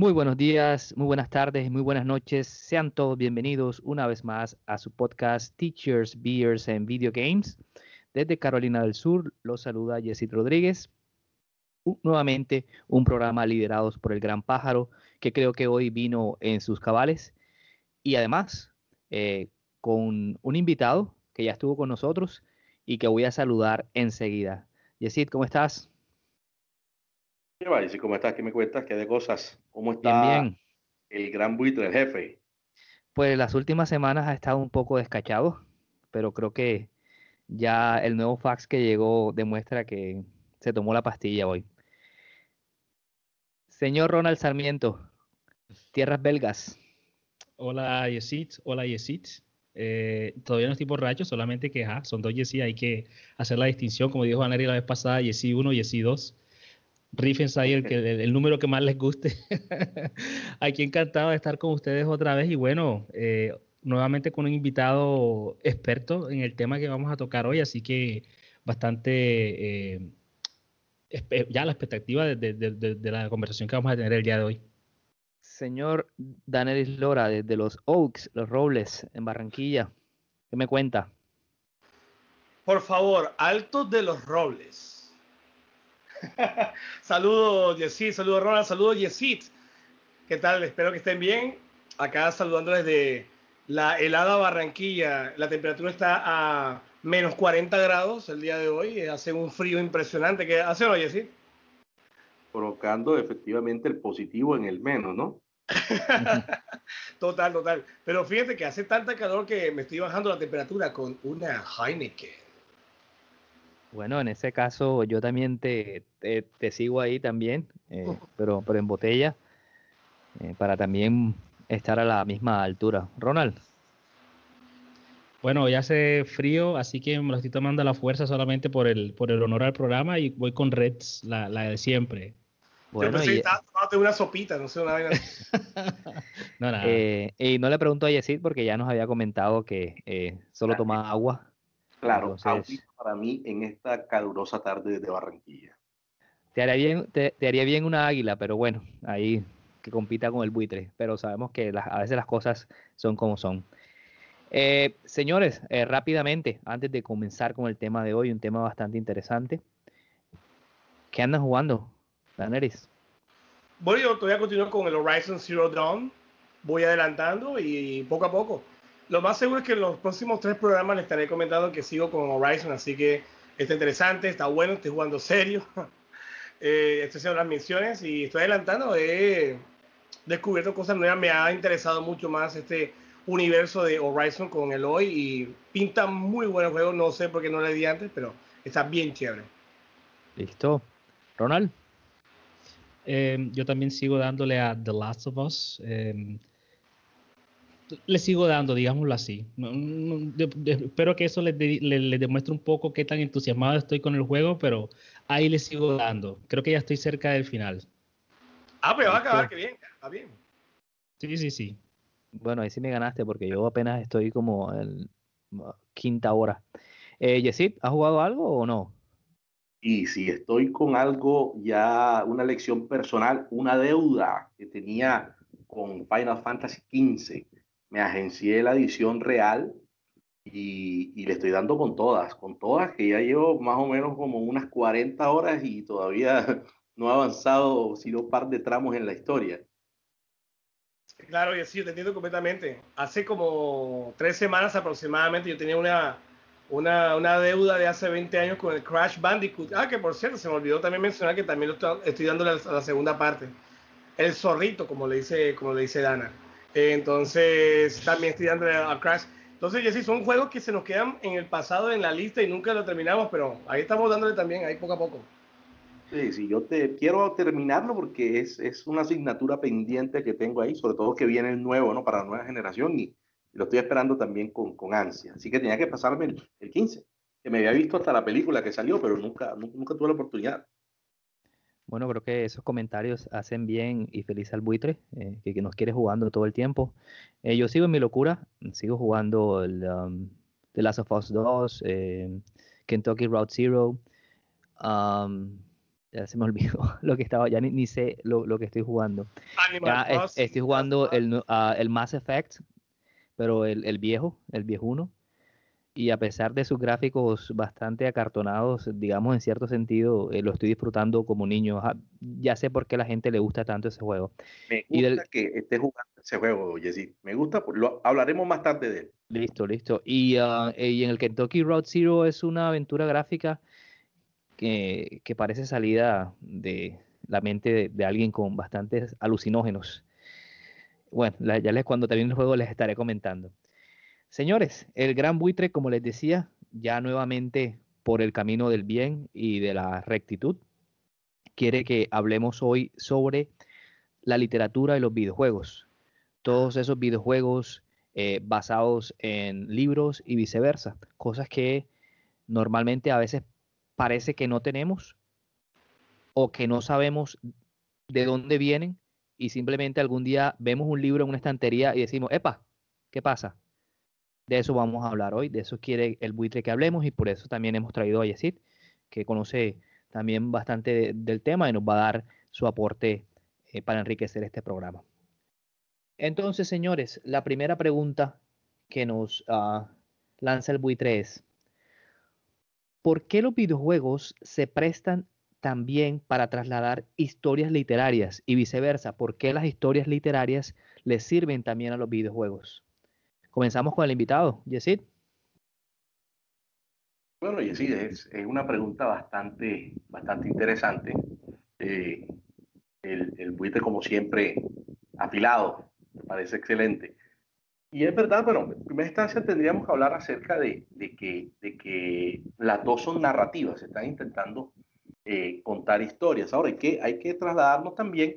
Muy buenos días, muy buenas tardes, muy buenas noches. Sean todos bienvenidos una vez más a su podcast Teachers, Beers and Video Games. Desde Carolina del Sur los saluda Yesid Rodríguez. nuevamente un programa liderado por el Gran Pájaro que creo que hoy vino en sus cabales y además eh, con un invitado que ya estuvo con nosotros y que voy a saludar enseguida. Yesid, ¿cómo estás? ¿Qué va? ¿Cómo estás? ¿Qué me cuentas? ¿Qué de cosas? ¿Cómo está bien, el gran buitre, el jefe? Pues las últimas semanas ha estado un poco descachado, pero creo que ya el nuevo fax que llegó demuestra que se tomó la pastilla hoy. Señor Ronald Sarmiento, Tierras Belgas. Hola Yesit, hola Yesit. Eh, todavía no estoy borracho, solamente que son dos Yesit, hay que hacer la distinción, como dijo Aneri la vez pasada, Yesit 1, Yesit 2 rífense ahí el, que, el, número que más les guste. Aquí encantado de estar con ustedes otra vez y bueno, eh, nuevamente con un invitado experto en el tema que vamos a tocar hoy, así que bastante eh, ya la expectativa de, la conversación que vamos a tener el día de hoy. Señor Danelis Lora, desde los Oaks, los Robles, en Barranquilla, ¿qué me cuenta? Por favor, altos de los Robles saludos, Yesid, saludos, Ronald, saludos, Yesid. ¿Qué tal? Espero que estén bien. Acá saludando desde la helada Barranquilla. La temperatura está a menos 40 grados el día de hoy. Hace un frío impresionante. ¿Qué hace hoy, Yesid? Colocando efectivamente el positivo en el menos, ¿no? total, total. Pero fíjate que hace tanta calor que me estoy bajando la temperatura con una Heineken. Bueno, en ese caso yo también te, te, sigo ahí también, eh, pero, pero en botella, eh, para también estar a la misma altura. Ronald. Bueno, ya hace frío, así que me lo estoy tomando a la fuerza solamente por el, por el honor al programa y voy con Reds, la, la de siempre. Bueno, Yo pensé y... una sopita, no sé, una vaina. no, nada. Eh, y no le pregunto a Yesid porque ya nos había comentado que solo toma agua Claro, para mí en esta calurosa tarde de Barranquilla. Te haría bien, te, haría bien una águila, pero bueno, ahí que compita con el buitre. Pero sabemos que a veces las cosas son como son. Eh, señores, eh, rápidamente, antes de comenzar con el tema de hoy, un tema bastante interesante. ¿Qué andan jugando, Daneris? Bueno, yo todavía continúo con el Horizon Zero Dawn. Voy adelantando y poco a poco lo más seguro es que en los próximos tres programas les estaré comentando que sigo con Horizon, así que está interesante, está bueno, estoy jugando serio. eh, estoy haciendo las misiones y estoy adelantando. He descubierto cosas nuevas, me ha interesado mucho más este universo de Horizon con el hoy y pinta muy buen juego. No sé por qué no le di antes, pero está bien chévere. Listo. Ronald. Eh, yo también sigo dándole a The Last of Us. Eh, le sigo dando, digámoslo así. espero que eso les, demuestre un poco qué tan entusiasmado estoy con el juego, pero ahí le sigo dando. Creo que ya estoy cerca del final. Ah, pero va a acabar, que bien, va bien. Sí, sí, sí. Bueno, ahí sí me ganaste porque yo apenas estoy como en quinta hora. Eh, Yesid, ¿has jugado algo o no? Y si estoy con algo ya, una lección personal, una deuda que tenía con Final Fantasy XV me agencié la edición real y, le estoy dando con todas, con todas, que ya llevo más o menos como unas 40 horas y todavía no he avanzado sino un par de tramos en la historia. Claro, y así yo te entiendo completamente. Hace como tres semanas aproximadamente yo tenía una, una, deuda de hace 20 años con el Crash Bandicoot. Ah, que por cierto, se me olvidó también mencionar que también lo estoy, dando a la, segunda parte. El zorrito, como le dice, como le dice Dana. Entonces, también estoy dando a Crash. Entonces, Jesse, son juegos que se nos quedan en el pasado en la lista y nunca lo terminamos, pero ahí estamos dándole también, ahí poco a poco. Sí, sí, yo te quiero terminarlo porque es, es, una asignatura pendiente que tengo ahí, sobre todo que viene el nuevo, ¿no? Para la nueva generación y, lo estoy esperando también con, con ansia. Así que tenía que pasarme el, el, 15, que me había visto hasta la película que salió, pero nunca, nunca, tuve la oportunidad. Bueno, creo que esos comentarios hacen bien y feliz al buitre, eh, que, nos quiere jugando todo el tiempo. Eh, yo sigo en mi locura, sigo jugando el um, The Last of Us 2, eh, Kentucky Route Zero. Um, ya se me olvidó lo que estaba, ya ni, sé lo, lo, que estoy jugando. Ya estoy jugando el, uh, el Mass Effect, pero el, el viejo, el viejuno. Y a pesar de sus gráficos bastante acartonados, digamos en cierto sentido, eh, lo estoy disfrutando como niño. Ya sé por qué a la gente le gusta tanto ese juego. Me gusta que esté jugando ese juego, Jessy. Me gusta, lo, hablaremos más tarde de él. Listo, listo. Y, uh, y en el Kentucky Road Zero es una aventura gráfica que, que parece salida de la mente de, alguien con bastantes alucinógenos. Bueno, ya les cuando termine el juego les estaré comentando. Señores, el gran buitre, como les decía, ya nuevamente por el camino del bien y de la rectitud, quiere que hablemos hoy sobre la literatura y los videojuegos. Todos esos videojuegos eh, basados en libros y viceversa, cosas que normalmente a veces parece que no tenemos o que no sabemos de dónde vienen y simplemente algún día vemos un libro en una estantería y decimos, epa, ¿qué pasa? De eso vamos a hablar hoy, de eso quiere el buitre que hablemos y por eso también hemos traído a Yesid, que conoce también bastante del tema y nos va a dar su aporte eh, para enriquecer este programa. Entonces, señores, la primera pregunta que nos ah, lanza el buitre es, ¿por qué los videojuegos se prestan también para trasladar historias literarias y viceversa? ¿Por qué las historias literarias les sirven también a los videojuegos? Comenzamos con el invitado, Yesid. Bueno, Yesid, es, una pregunta bastante, bastante interesante. Eh, el, el buitre, como siempre, afilado, me parece excelente. Y es verdad, pero en primera instancia tendríamos que hablar acerca de, de, que, de que las dos son narrativas, se están intentando eh, contar historias. Ahora hay que, hay que trasladarnos también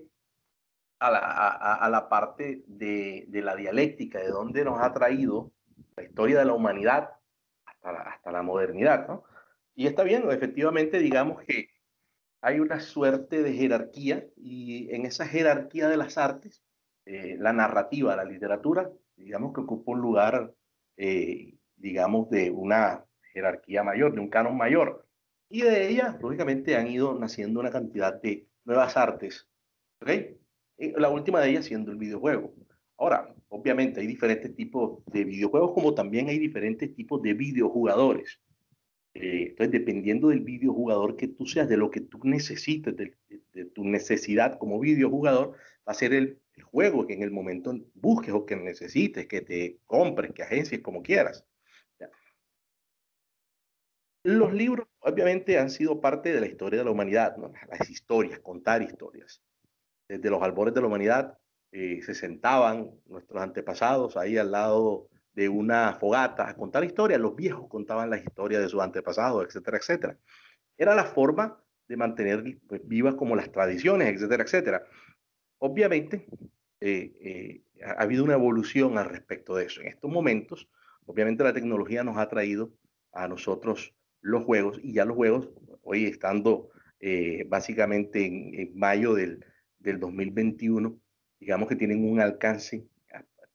a la, a, la parte de, de, la dialéctica, de dónde nos ha traído la historia de la humanidad hasta la, hasta la modernidad. Y está bien, efectivamente, digamos que hay una suerte de jerarquía y en esa jerarquía de las artes, eh, la narrativa, la literatura, digamos que ocupa un lugar, eh, digamos, de una jerarquía mayor, de un canon mayor. Y de ella, lógicamente, han ido naciendo una cantidad de nuevas artes. ¿okay? La última de ellas siendo el videojuego. Ahora, obviamente hay diferentes tipos de videojuegos como también hay diferentes tipos de videojugadores. Eh, entonces, dependiendo del videojugador que tú seas, de lo que tú necesites, de, tu necesidad como videojugador, va a ser el juego que en el momento busques o que necesites, que te compres, que agencies como quieras. Los libros obviamente han sido parte de la historia de la humanidad, las historias, contar historias. Desde los albores de la humanidad eh, se sentaban nuestros antepasados ahí al lado de una fogata a contar historias. Los viejos contaban las historias de sus antepasados, etcétera, etcétera. Era la forma de mantener pues, vivas como las tradiciones, etcétera, etcétera. Obviamente, eh, eh, ha habido una evolución al respecto de eso. En estos momentos, obviamente la tecnología nos ha traído a nosotros los juegos y ya los juegos, hoy estando básicamente en, mayo del, del, 2021, digamos que tienen un alcance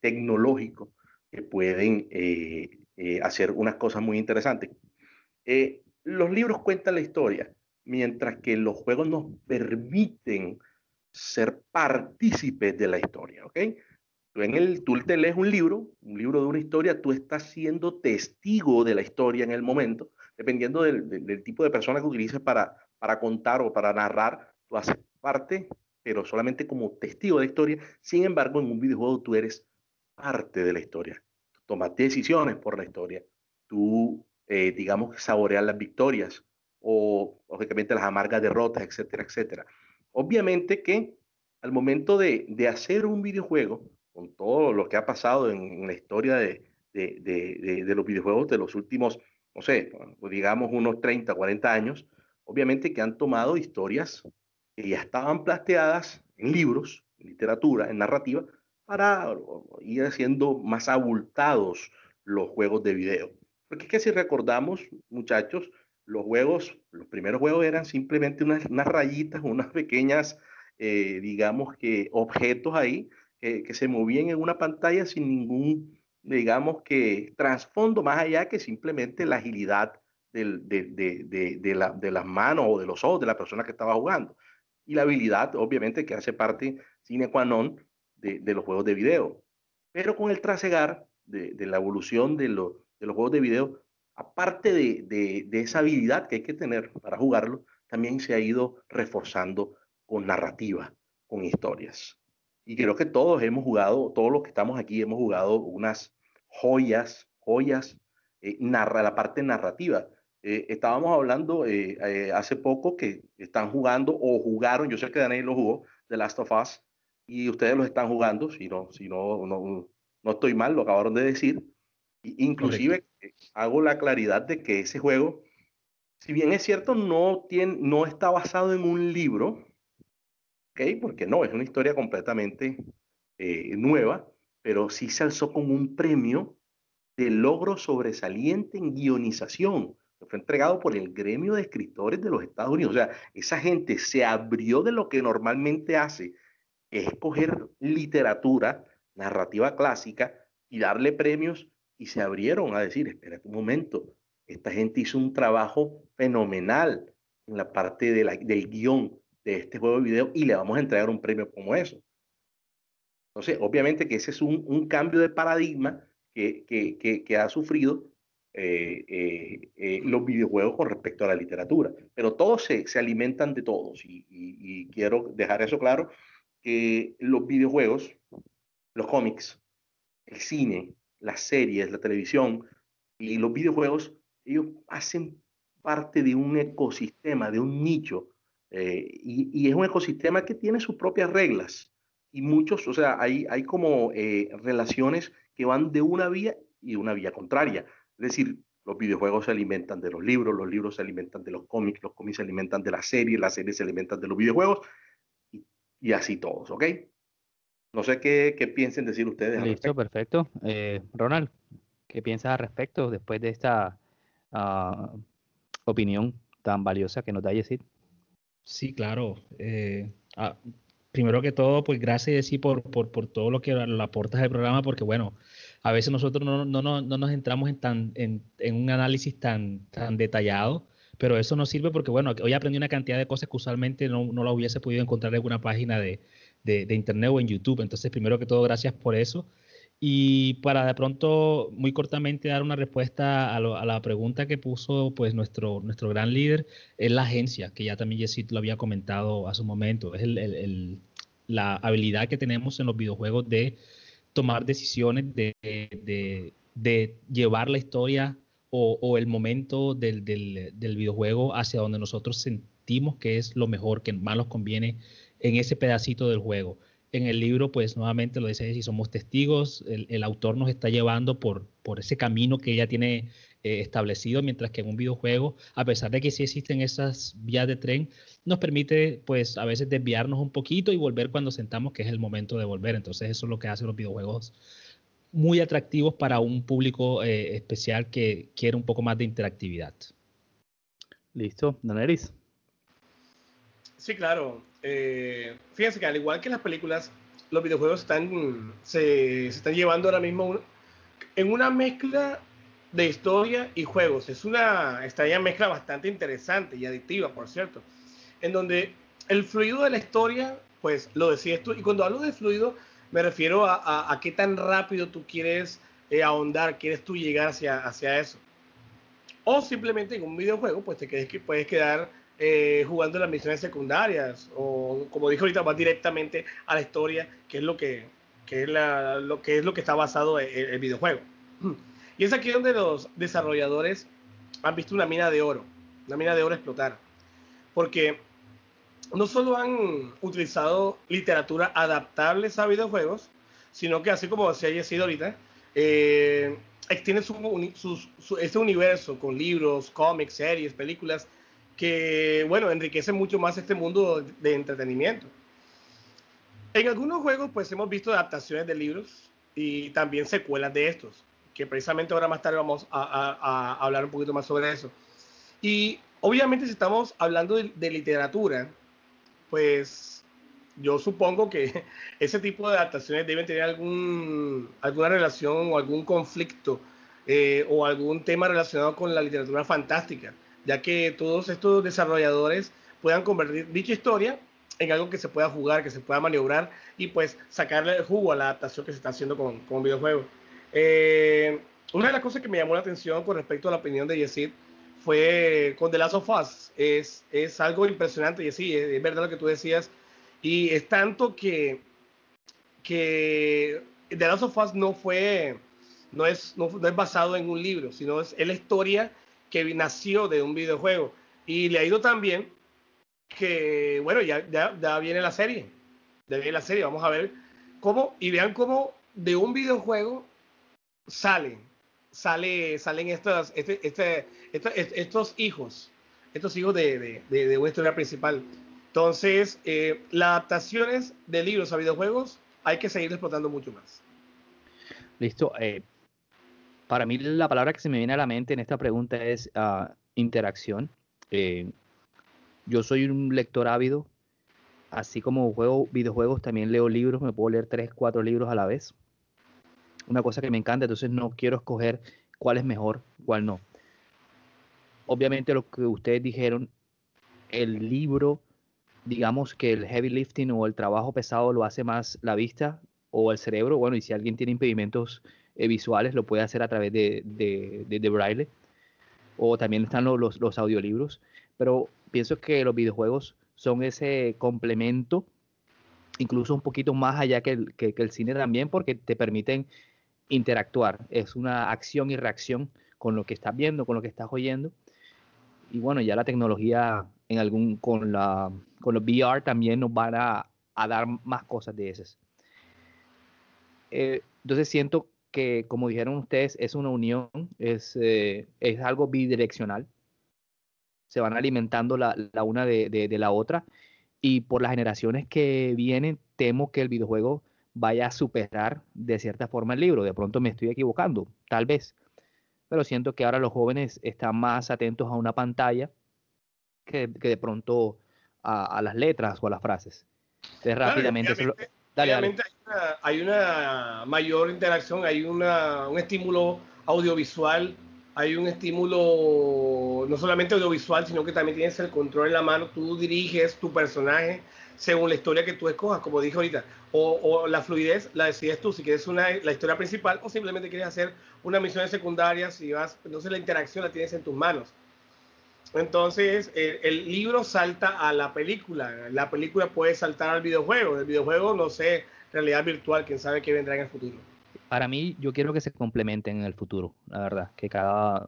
tecnológico que pueden hacer unas cosas muy interesantes. los libros cuentan la historia, mientras que los juegos nos permiten ser partícipes de la historia, ¿ok? Tú, en el, tú lees un libro, un libro de una historia, tú estás siendo testigo de la historia en el momento, dependiendo del, del, tipo de persona que utilices para, para contar o para narrar, tú haces parte, pero solamente como testigo de historia. Sin embargo, en un videojuego tú eres parte de la historia. Tú tomas decisiones por la historia. Tú, eh, digamos, saboreas las victorias o, lógicamente, las amargas derrotas, etcétera, etcétera. Obviamente que al momento de, hacer un videojuego, con todo lo que ha pasado en, la historia de, de, de, los videojuegos de los últimos, no sé, digamos unos 30, 40 años, obviamente que han tomado historias que ya estaban plateadas en libros, en literatura, en narrativa, para ir haciendo más abultados los juegos de video. Porque es que si recordamos, muchachos, los juegos, los primeros juegos eran simplemente unas, unas rayitas, unas pequeñas, eh, digamos que objetos ahí que se movían en una pantalla sin ningún, digamos que trasfondo más allá que simplemente la agilidad de, de, de, de, las manos o de los ojos de la persona que estaba jugando. Y la habilidad, obviamente, que hace parte sine qua non de, los juegos de video. Pero con el trasegar de, la evolución de, los juegos de video, aparte de, esa habilidad que hay que tener para jugarlo, también se ha ido reforzando con narrativa, con historias. Y creo que todos hemos jugado, todos los que estamos aquí hemos jugado unas joyas, joyas, eh, narra, la parte narrativa. Eh, estábamos hablando eh, hace poco que están jugando o jugaron, yo sé que Daniel lo jugó, The Last of Us, y ustedes lo están jugando, si no, si no, no, no estoy mal, lo acabaron de decir. Inclusive hago la claridad de que ese juego, si bien es cierto, no, tiene, no está basado en un libro, ¿okay? porque no, es una historia completamente eh, nueva, pero sí se alzó con un premio de logro sobresaliente en guionización, fue entregado por el gremio de escritores de los Estados Unidos. O sea, esa gente se abrió de lo que normalmente hace escoger literatura, narrativa clásica y darle premios y se abrieron a decir, espera un momento, esta gente hizo un trabajo fenomenal en la parte del guion de este juego de video y le vamos a entregar un premio como eso. Entonces, obviamente que ese es un, cambio de paradigma que, que, que, ha sufrido eh, eh, eh, los videojuegos con respecto a la literatura. Pero todos se, se alimentan de todos y, y, y, quiero dejar eso claro que los videojuegos, los cómics, el cine, las series, la televisión y los videojuegos, ellos hacen parte de un ecosistema, de un nicho, eh, y, es un ecosistema que tiene sus propias reglas. Y muchos, o sea, hay, hay como eh, relaciones que van de una vía y una vía contraria. Es decir, los videojuegos se alimentan de los libros, los libros se alimentan de los cómics, los cómics se alimentan de las series, las series se alimentan de los videojuegos, y así todos, ¿ok? No sé qué, qué piensen decir ustedes. Listo, perfecto. Eh, Ronald, ¿qué piensas al respecto después de esta uh, opinión tan valiosa que nos da Yesid? Sí, claro. Eh, ah, primero que todo, pues gracias sí por, por, por, todo lo que le aportas al programa, porque bueno, a veces nosotros no, no, no, no nos entramos en, tan, en, un análisis tan, tan detallado pero eso no sirve porque, bueno, hoy aprendí una cantidad de cosas que usualmente no, no la hubiese podido encontrar en alguna página de, de, internet o en YouTube. Entonces, primero que todo, gracias por eso. Y para de pronto, muy cortamente, dar una respuesta a, la pregunta que puso pues nuestro, nuestro gran líder, es la agencia, que ya también Yesit lo había comentado hace un momento. Es el, el, la habilidad que tenemos en los videojuegos de tomar decisiones, de, de, llevar la historia o, el momento del, del, videojuego hacia donde nosotros sentimos que es lo mejor, que más nos conviene en ese pedacito del juego. En el libro, pues nuevamente lo dice, si somos testigos, el, autor nos está llevando por, por ese camino que ella tiene eh, establecido, mientras que en un videojuego, a pesar de que sí existen esas vías de tren, nos permite pues a veces desviarnos un poquito y volver cuando sentamos que es el momento de volver. Entonces eso es lo que hacen los videojuegos muy atractivos para un público eh, especial que quiere un poco más de interactividad. Listo, Daneris. Sí, claro. Eh, fíjense que al igual que las películas, los videojuegos están, se, están llevando ahora mismo en una mezcla de historia y juegos. Es una extraña mezcla bastante interesante y adictiva, por cierto, en donde el fluido de la historia, pues lo decías tú, y cuando hablo de fluido, me refiero a, qué tan rápido tú quieres eh, ahondar, quieres tú llegar hacia, hacia eso. O simplemente en un videojuego, pues te quedes, puedes quedar eh, jugando las misiones secundarias. O como dijo ahorita, vas directamente a la historia, que es lo que, es, lo, que es lo que está basado en el videojuego. Y es aquí donde los desarrolladores han visto una mina de oro, una mina de oro explotar. Porque no solo han utilizado literatura adaptable a videojuegos, sino que así como se haya sido ahorita, extienden su, este universo con libros, cómics, series, películas que, bueno, enriquecen mucho más este mundo de entretenimiento. En algunos juegos, pues hemos visto adaptaciones de libros y también secuelas de estos, que precisamente ahora más tarde vamos a, hablar un poquito más sobre eso. Y obviamente si estamos hablando de literatura, pues yo supongo que ese tipo de adaptaciones deben tener algún, alguna relación o algún conflicto eh, o algún tema relacionado con la literatura fantástica, ya que todos estos desarrolladores puedan convertir dicha historia en algo que se pueda jugar, que se pueda maniobrar y pues sacarle el jugo a la adaptación que se está haciendo con, con un videojuego. Eh, una de las cosas que me llamó la atención con respecto a la opinión de Yesid fue con The Last of Us. Es, es algo impresionante, y sí, es verdad lo que tú decías y es tanto que, que The Last of Us no fue, no es, no, es basado en un libro, sino es, la historia que nació de un videojuego. Y le ha ido tan bien que, bueno, ya, ya, viene la serie. Ya viene la serie, vamos a ver cómo, y vean cómo de un videojuego sale, sale, salen estos, este, este, estos, hijos, estos hijos de, de, de, de una principal. Entonces, eh, las adaptaciones de libros a videojuegos hay que seguir explotando mucho más. Listo. Eh, para mí la palabra que se me viene a la mente en esta pregunta es ah, interacción. Eh, yo soy un lector ávido, así como juego videojuegos, también leo libros, me puedo leer tres, cuatro libros a la vez. Una cosa que me encanta, entonces no quiero escoger cuál es mejor, cuál no. Obviamente lo que ustedes dijeron, el libro digamos que el heavy lifting o el trabajo pesado lo hace más la vista o el cerebro. Bueno, y si alguien tiene impedimentos eh, visuales, lo puede hacer a través de, de, braille. O también están los, los, audiolibros. Pero pienso que los videojuegos son ese complemento, incluso un poquito más allá que que el cine también, porque te permiten interactuar. Es una acción y reacción con lo que estás viendo, con lo que estás oyendo. Y bueno, ya la tecnología en algún, con, la, con los VR también nos van a, dar más cosas de esas. Eh, entonces siento que, como dijeron ustedes, es una unión, es, eh, es algo bidireccional. Se van alimentando la, la una de, de, la otra. Y por las generaciones que vienen, temo que el videojuego vaya a superar de cierta forma el libro. De pronto me estoy equivocando, tal vez. Pero siento que ahora los jóvenes están más atentos a una pantalla que, de pronto a, las letras o a las frases. Entonces, rápidamente. Hay, una, mayor interacción, hay una, un estímulo audiovisual, hay un estímulo no solamente audiovisual, sino que también tienes el control en la mano, tú diriges tu personaje según la historia que tú escojas, como dije ahorita, o, la fluidez la decides tú, si quieres una, la historia principal o simplemente quieres hacer una misión secundaria, si vas, entonces la interacción la tienes en tus manos. Entonces, el, libro salta a la película, la película puede saltar al videojuego, el videojuego, no sé, realidad virtual, quién sabe qué vendrá en el futuro. Para mí, yo quiero que se complementen en el futuro, la verdad, que cada,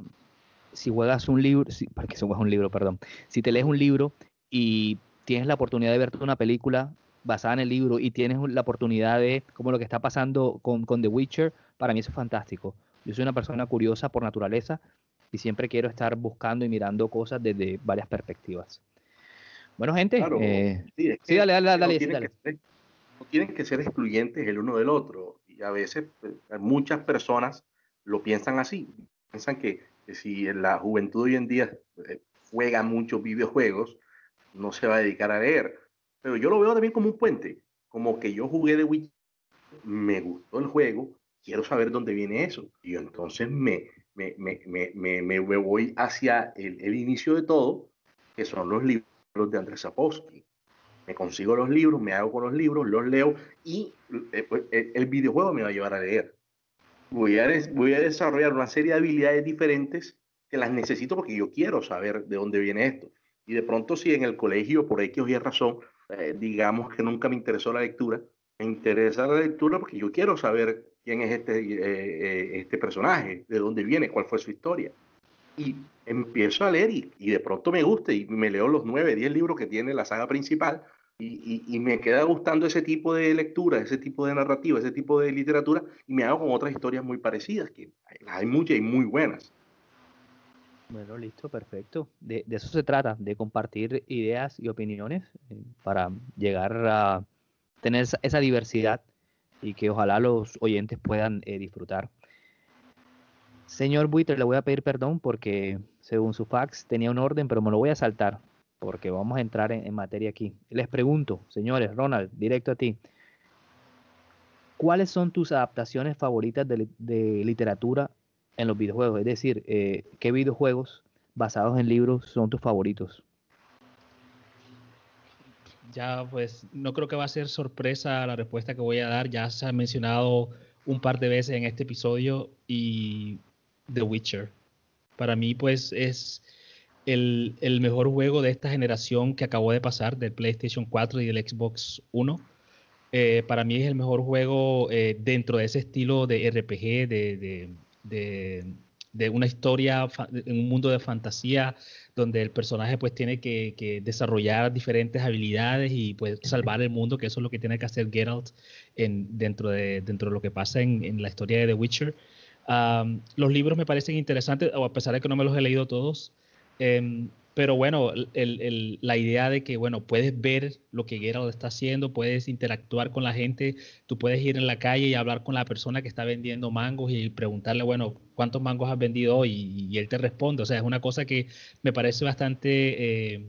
si juegas un libro, si, para que juegas un libro, perdón, si te lees un libro y tienes la oportunidad de verte una película basada en el libro y tienes la oportunidad de, como lo que está pasando con, con The Witcher, para mí eso es fantástico. Yo soy una persona curiosa por naturaleza y siempre quiero estar buscando y mirando cosas desde varias perspectivas. Bueno, gente, eh, sí, dale, dale, dale, no, tienen que ser excluyentes el uno del otro. Y a veces pues, muchas personas lo piensan así. Piensan que, si la juventud hoy en día eh, juega muchos videojuegos, no se va a dedicar a leer. Pero yo lo veo también como un puente. Como que yo jugué de Witcher, me gustó el juego, quiero saber dónde viene eso. Y entonces me, me, me, me, me voy hacia el, el, inicio de todo, que son los libros de Andrés Sapowski. Me consigo los libros, me hago con los libros, los leo y eh, pues, el, videojuego me va a llevar a leer. Voy a, voy a desarrollar una serie de habilidades diferentes que las necesito porque yo quiero saber de dónde viene esto. Y de pronto si en el colegio, por X o Y razón, eh, digamos que nunca me interesó la lectura, me interesa la lectura porque yo quiero saber quién es este, eh, eh, este personaje, de dónde viene, cuál fue su historia. Y empiezo a leer y, y, de pronto me gusta y me leo los nueve, diez libros que tiene la saga principal y, y, me queda gustando ese tipo de lectura, ese tipo de narrativa, ese tipo de literatura y me hago con otras historias muy parecidas, que hay muchas y muy buenas. Bueno, listo, perfecto. De, eso se trata, de compartir ideas y opiniones eh, para llegar a tener esa, diversidad y que ojalá los oyentes puedan eh, disfrutar. Señor Buitre, le voy a pedir perdón porque según su fax tenía un orden, pero me lo voy a saltar porque vamos a entrar en, materia aquí. Les pregunto, señores, Ronald, directo a ti. ¿Cuáles son tus adaptaciones favoritas de, literatura en los videojuegos? Es decir, eh, ¿qué videojuegos basados en libros son tus favoritos? Ya, pues no creo que va a ser sorpresa la respuesta que voy a dar. Ya se ha mencionado un par de veces en este episodio y The Witcher. Para mí, pues es el, mejor juego de esta generación que acabó de pasar, del PlayStation 4 y del Xbox One. Eh, para mí es el mejor juego eh, dentro de ese estilo de RPG, de, una historia en un mundo de fantasía donde el personaje pues tiene que, desarrollar diferentes habilidades y pues salvar el mundo, que eso es lo que tiene que hacer Geralt en, dentro, de, dentro de lo que pasa en, en la historia de The Witcher los libros me parecen interesantes, a pesar de que no me los he leído todos. Em, pero bueno, la idea de que, bueno, puedes ver lo que Geralt está haciendo, puedes interactuar con la gente, tú puedes ir en la calle y hablar con la persona que está vendiendo mangos y preguntarle, bueno, ¿cuántos mangos has vendido hoy? Y, él te responde. O sea, es una cosa que me parece bastante eh,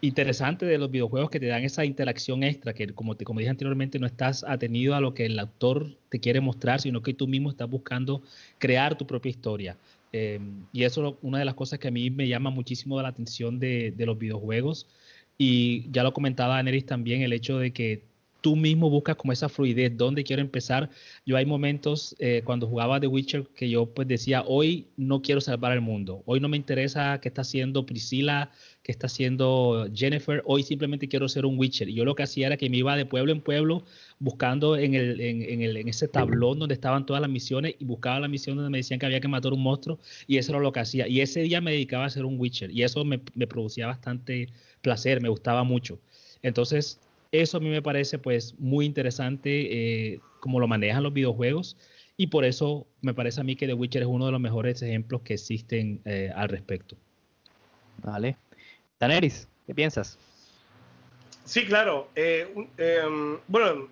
interesante de los videojuegos que te dan esa interacción extra, que como, te, como dije anteriormente, no estás atenido a lo que el autor te quiere mostrar, sino que tú mismo estás buscando crear tu propia historia. Em, y eso es una de las cosas que a mí me llama muchísimo la atención de, los videojuegos. Y ya lo comentaba Aneris también, el hecho de que tú mismo buscas como esa fluidez, dónde quiero empezar. Yo hay momentos eh, cuando jugaba The Witcher que yo pues decía, hoy no quiero salvar el mundo, hoy no me interesa qué está haciendo Priscila, qué está haciendo Jennifer, hoy simplemente quiero ser un Witcher. Y yo lo que hacía era que me iba de pueblo en pueblo buscando en, el, en, el, en ese tablón donde estaban todas las misiones y buscaba la misión donde me decían que había que matar un monstruo y eso era lo que hacía. Y ese día me dedicaba a ser un Witcher y eso me, me producía bastante placer, me gustaba mucho. Entonces, eso a mí me parece pues muy interesante eh, como lo manejan los videojuegos y por eso me parece a mí que The Witcher es uno de los mejores ejemplos que existen eh, al respecto. Vale. Daneris, ¿qué piensas? Sí, claro. Eh, em, bueno,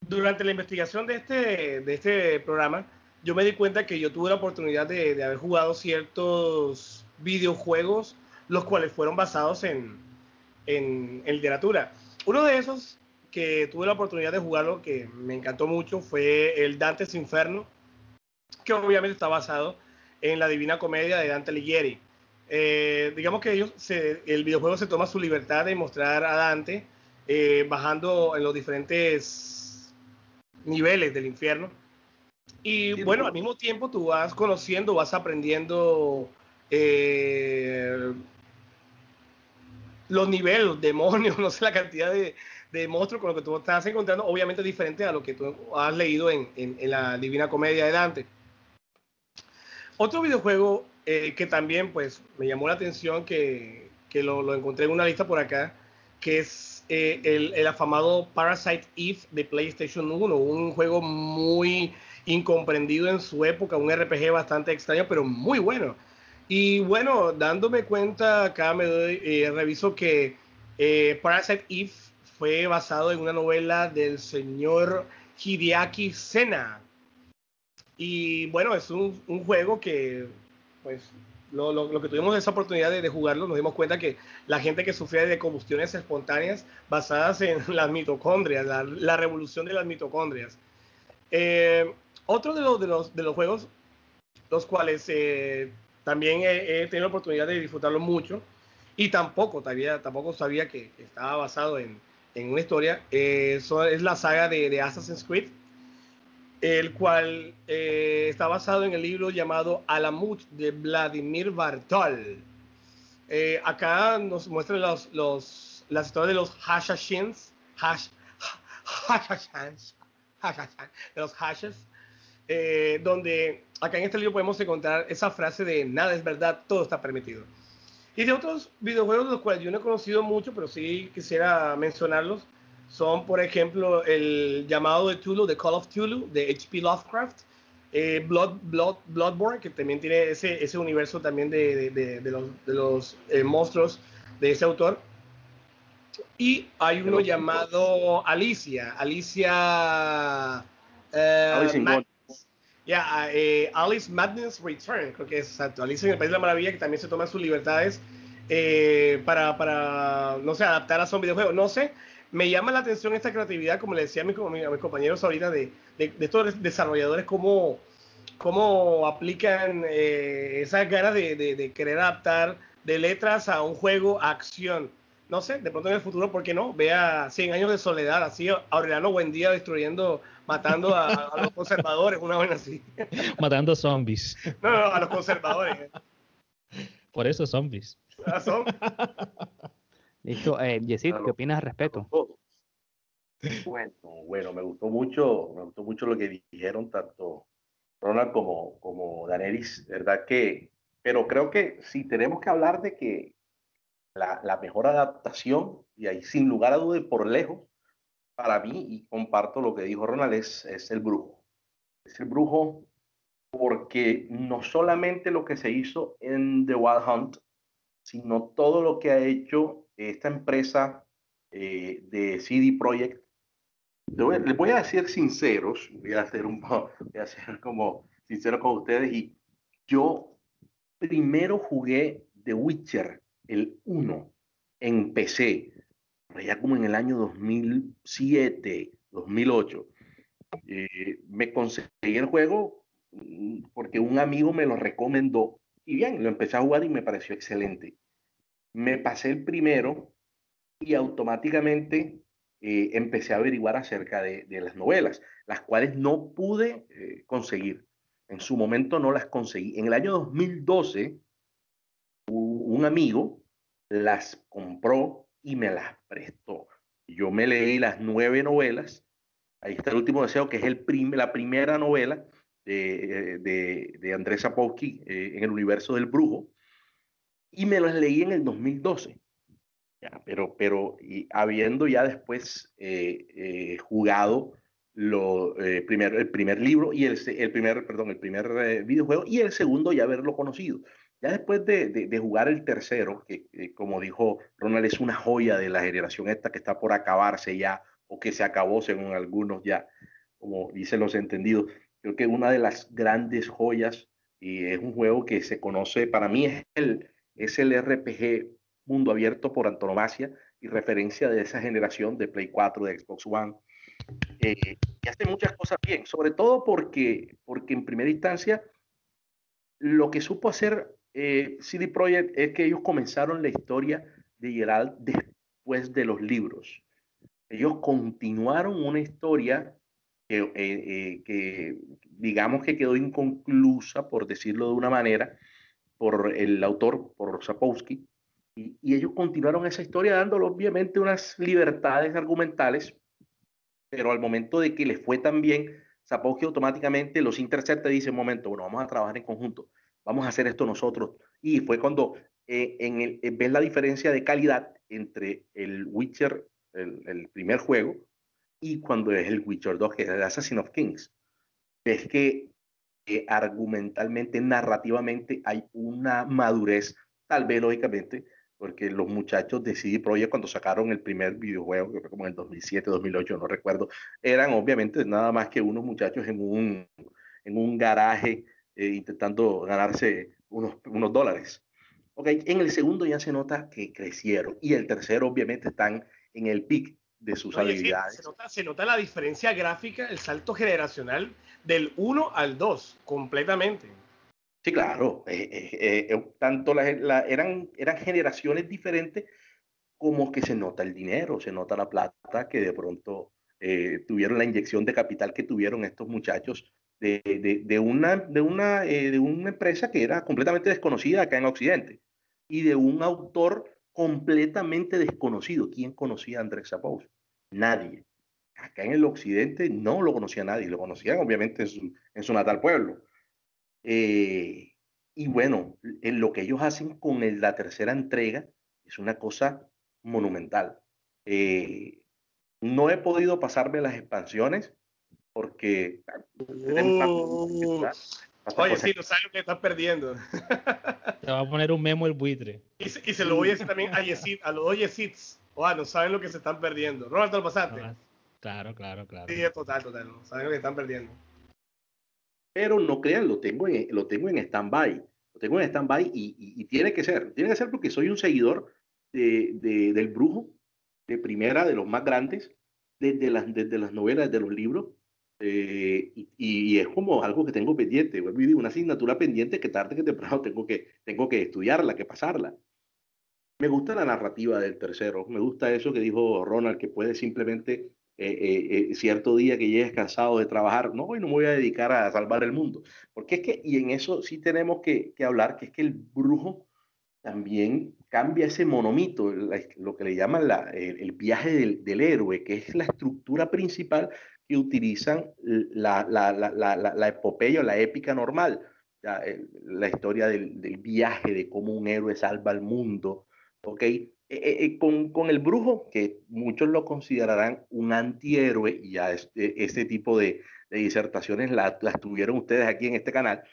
durante la investigación de este, de este programa, yo me di cuenta que yo tuve la oportunidad de, de haber jugado ciertos videojuegos, los cuales fueron basados en, en, en literatura. Uno de esos que tuve la oportunidad de jugarlo, que me encantó mucho, fue el Dante's Inferno, que obviamente está basado en la Divina Comedia de Dante Alighieri. Eh, digamos que ellos el videojuego se toma su libertad de mostrar a Dante eh, bajando en los diferentes niveles del infierno. Y bueno, al mismo tiempo tú vas conociendo, vas aprendiendo eh, los niveles, los demonios, no sé la cantidad de, de, monstruos con los que tú estás encontrando, obviamente diferente a lo que tú has leído en, en, la Divina Comedia de Dante. Otro videojuego eh, que también pues me llamó la atención, que, que lo, lo, encontré en una lista por acá, que es eh, el, el, afamado Parasite Eve de PlayStation 1, un juego muy incomprendido en su época, un RPG bastante extraño, pero muy bueno. Y bueno, dándome cuenta, acá me doy, eh, reviso que eh, Parasite Eve fue basado en una novela del señor Hideaki Sena. Y bueno, es un, un juego que, pues, lo, lo, lo, que tuvimos esa oportunidad de, de, jugarlo, nos dimos cuenta que la gente que sufría de combustiones espontáneas basadas en las mitocondrias, la, la revolución de las mitocondrias. Eh, otro de los, de, los, de los juegos, los cuales eh, también he, tenido la oportunidad de disfrutarlo mucho y tampoco, todavía, tampoco sabía que, estaba basado en, en una historia. Eh, es la saga de, Assassin's Creed, el cual eh, está basado en el libro llamado Alamut de Vladimir Bartol. Eh, acá nos muestran las historias de los Hashashins, hash, hashashins, hashashins, de los Hashes, eh, donde acá en este libro podemos encontrar esa frase de nada es verdad, todo está permitido. Y de otros videojuegos de los cuales yo no he conocido mucho, pero sí quisiera mencionarlos, son por ejemplo el llamado de Tulu, de Call of Tulu, de H.P. Lovecraft, eh, Blood, Blood, Bloodborne, que también tiene ese, ese universo también de, de, de, los, de los eh, monstruos de ese autor. Y hay uno llamado Alicia, Alicia... Eh, Alice, yeah, eh, Alice Madness Return, creo que es exacto. Alicia en el País de la Maravilla, que también se toma sus libertades eh, para, para, no sé, adaptar a un videojuego. No sé, me llama la atención esta creatividad, como le decía a mis, compañeros ahorita, de, de, estos desarrolladores, cómo, cómo aplican eh, esas ganas de, de, querer adaptar de letras a un juego a acción. No sé, de pronto en el futuro, ¿por qué no? Vea 100 años de soledad, así Aureliano Buendía destruyendo, matando a, los conservadores, una buena así. Matando zombies. No, no, a los conservadores. Por eso zombies. ¿Ah, Listo, eh, ¿qué opinas al respecto? Bueno, bueno, me gustó mucho, me gustó mucho lo que dijeron tanto Ronald como, como Danelis, ¿verdad? Que, pero creo que si tenemos que hablar de que la, mejor adaptación, y ahí sin lugar a dudas por lejos, para mí, y comparto lo que dijo Ronald, es, es el brujo. Es el brujo porque no solamente lo que se hizo en The Wild Hunt, sino todo lo que ha hecho esta empresa eh, de CD Projekt. Les voy a decir sinceros, voy a hacer un voy a ser como sincero con ustedes y yo primero jugué The Witcher, el 1, en PC, ya como en el año 2007, 2008. Eh, me conseguí el juego mm, porque un amigo me lo recomendó y bien, lo empecé a jugar y me pareció excelente. Me pasé el primero y automáticamente eh, empecé a averiguar acerca de, las novelas, las cuales no pude eh, conseguir. En su momento no las conseguí. En el año 2012, un amigo las compró y me las prestó. Yo me leí las nueve novelas. Ahí está el último deseo, que es el la primera novela de, de, Andrés Sapowski eh, en el universo del brujo, y me las leí en el 2012. Ya, pero, pero y habiendo ya después eh, eh, jugado lo, primero, el primer libro y el, el primer, perdón, el primer videojuego y el segundo ya haberlo conocido. Ya después de, de, jugar el tercero, que como dijo Ronald, es una joya de la generación esta que está por acabarse ya, o que se acabó según algunos ya, como dicen los entendidos, Creo que una de las grandes joyas y es un juego que se conoce, para mí es el, es el RPG mundo abierto por antonomasia y referencia de esa generación de Play 4, de Xbox One. Eh, y hace muchas cosas bien, sobre todo porque, porque en primera instancia lo que supo hacer eh, CD Projekt es que ellos comenzaron la historia de Geralt después de los libros. Ellos continuaron una historia eh, eh, que, digamos que quedó inconclusa, por decirlo de una manera, por el autor, por Sapowski, y, ellos continuaron esa historia dándole obviamente unas libertades argumentales, pero al momento de que les fue tan bien, Sapowski automáticamente los intercepta y dice, momento, bueno, vamos a trabajar en conjunto, vamos a hacer esto nosotros. Y fue cuando eh, en el, ves la diferencia de calidad entre el Witcher, el primer juego, y cuando es el Witcher 2, que es el Assassin of Kings. Ves que argumentalmente, narrativamente, hay una madurez, tal vez lógicamente, porque los muchachos de CD Projekt cuando sacaron el primer videojuego, que fue como en el 2007, 2008, no recuerdo, eran obviamente nada más que unos muchachos en un, en un garaje eh, intentando ganarse unos, unos dólares. Okay, en el segundo ya se nota que crecieron y el tercero obviamente están en el pic de sus habilidades. se, nota, la diferencia gráfica, el salto generacional del 1 al 2, completamente. Sí, claro. Eh, eh, eh, tanto la, eran, eran generaciones diferentes como que se nota el dinero, se nota la plata que de pronto tuvieron la inyección de capital que tuvieron estos muchachos de, de, de una, de, una, de una empresa que era completamente desconocida acá en Occidente y de un autor completamente desconocido. ¿Quién conocía a Andrés Sapous? Nadie. Acá en el occidente no lo conocía nadie, lo conocían obviamente en su, natal pueblo. Eh, y bueno, en lo que ellos hacen con la tercera entrega es una cosa monumental. Eh, no he podido pasarme las expansiones, porque... Uh, oye, sí, no sabes lo que estás perdiendo. Te va a poner un memo el buitre. Y, se lo voy a decir también a, Yesid, a los dos Yesids. Oh, no saben lo que se están perdiendo. Ronald, ¿te lo pasaste? Claro, claro, claro. Sí, total, total. No saben lo que están perdiendo. Pero no crean, lo tengo en, lo tengo en stand-by. Lo tengo en stand-by y, tiene que ser. Tiene que ser porque soy un seguidor de, del brujo, de primera, de los más grandes, desde las, desde las novelas, de los libros. Eh, y, es como algo que tengo pendiente, una asignatura pendiente que tarde que temprano tengo que, tengo que estudiarla, que pasarla. Me gusta la narrativa del tercero, me gusta eso que dijo Ronald, que puede simplemente eh, eh, cierto día que llegues cansado de trabajar, no, hoy no me voy a dedicar a salvar el mundo. Porque es que, y en eso sí tenemos que, que hablar, que es que el brujo también cambia ese monomito, lo que le llaman la, el, viaje del, del, héroe, que es la estructura principal que utilizan la, la, la epopeya o la épica normal. La, la historia del, del, viaje, de cómo un héroe salva al mundo, ¿ok? Eh, eh, con, con, el brujo, que muchos lo considerarán un antihéroe, y ya este, este tipo de, de disertaciones las tuvieron ustedes aquí en este canal,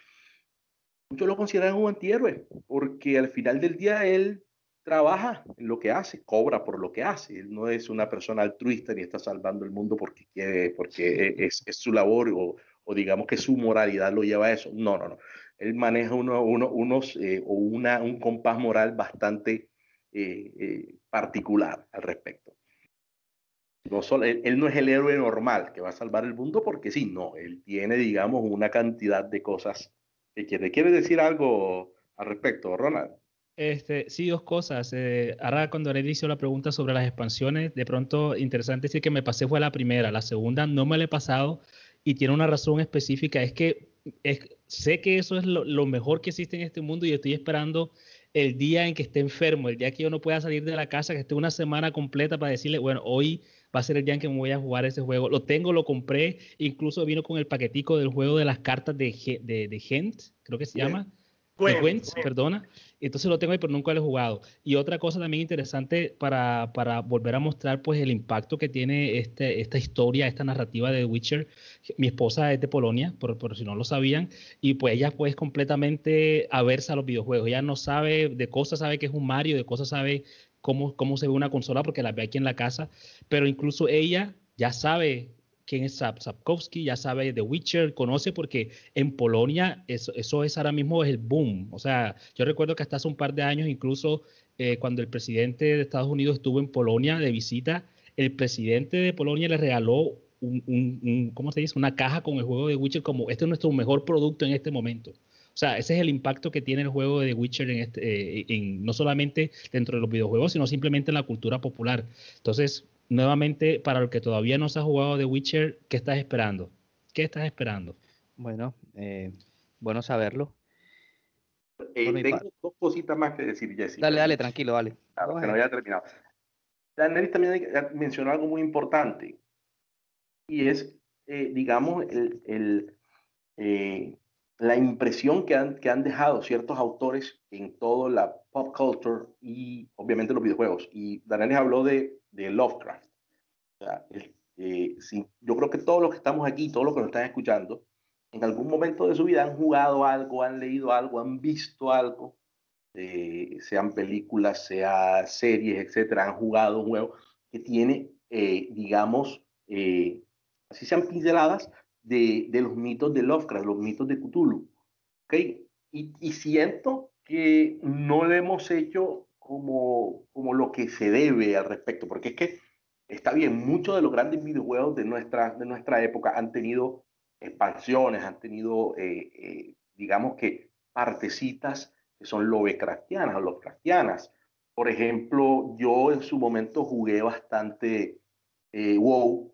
muchos lo consideran un antihéroe, porque al final del día él trabaja en lo que hace, cobra por lo que hace. Él no es una persona altruista ni está salvando el mundo porque quiere, porque es, es su labor o, o, digamos que su moralidad lo lleva a eso. No, no, no. Él maneja uno, uno, unos eh, o una, un compás moral bastante eh, eh, particular al respecto. No solo, él, no es el héroe normal que va a salvar el mundo porque sí, no, él tiene, digamos, una cantidad de cosas que quiere. ¿Quiere decir algo al respecto, Ronald? Este, sí, dos cosas. Eh, ahora cuando él hizo la pregunta sobre las expansiones, de pronto interesante decir que me pasé fue la primera, la segunda no me la he pasado y tiene una razón específica, es que sé que eso es lo, lo, mejor que existe en este mundo y estoy esperando el día en que esté enfermo, el día que yo no pueda salir de la casa, que esté una semana completa para decirle, bueno, hoy va a ser el día en que me voy a jugar ese juego. Lo tengo, lo compré, incluso vino con el paquetico del juego de las cartas de, de, de Gent, creo que se llama. Gwent, perdona. Entonces lo tengo ahí, pero nunca lo he jugado. Y otra cosa también interesante para, para volver a mostrar pues el impacto que tiene este, esta historia, esta narrativa de The Witcher. Mi esposa es de Polonia, por, por si no lo sabían, y pues ella pues completamente aversa a los videojuegos. Ella no sabe de cosas, sabe que es un Mario, de cosas sabe cómo, cómo se ve una consola porque la ve aquí en la casa, pero incluso ella ya sabe quién es Sapkowski, ya sabe The Witcher, conoce porque en Polonia eso, es ahora mismo el boom. O sea, yo recuerdo que hasta hace un par de años, incluso eh, cuando el presidente de Estados Unidos estuvo en Polonia de visita, el presidente de Polonia le regaló un, un, ¿cómo se dice? Una caja con el juego de Witcher como este es nuestro mejor producto en este momento. O sea, ese es el impacto que tiene el juego de The Witcher en este, eh, en, no solamente dentro de los videojuegos, sino simplemente en la cultura popular. Entonces, nuevamente, para el que todavía no se ha jugado The Witcher, ¿qué estás esperando? ¿Qué estás esperando? Bueno, eh, bueno saberlo. Eh, tengo dos cositas más que decir, Jesse. Dale, dale, tranquilo, dale. Claro, que no había terminado. Daniel también mencionó algo muy importante y es, eh, digamos, el, el eh, la impresión que han, que han dejado ciertos autores en toda la pop culture y obviamente los videojuegos. Y Daniel habló de de Lovecraft. O sea, eh, yo creo que todos los que estamos aquí, todos los que nos están escuchando, en algún momento de su vida han jugado algo, han leído algo, han visto algo, eh, sean películas, sea series, etcétera, han jugado un juego que tiene, eh, digamos, así sean pinceladas de, de, los mitos de Lovecraft, los mitos de Cthulhu. ¿okay? Y, y siento que no le hemos hecho como, como lo que se debe al respecto, porque es que está bien, muchos de los grandes videojuegos de nuestra, de nuestra época han tenido expansiones, han tenido, eh, eh, digamos que, partecitas que son Lovecraftianas o Lovecraftianas. Por ejemplo, yo en su momento jugué bastante eh, WoW,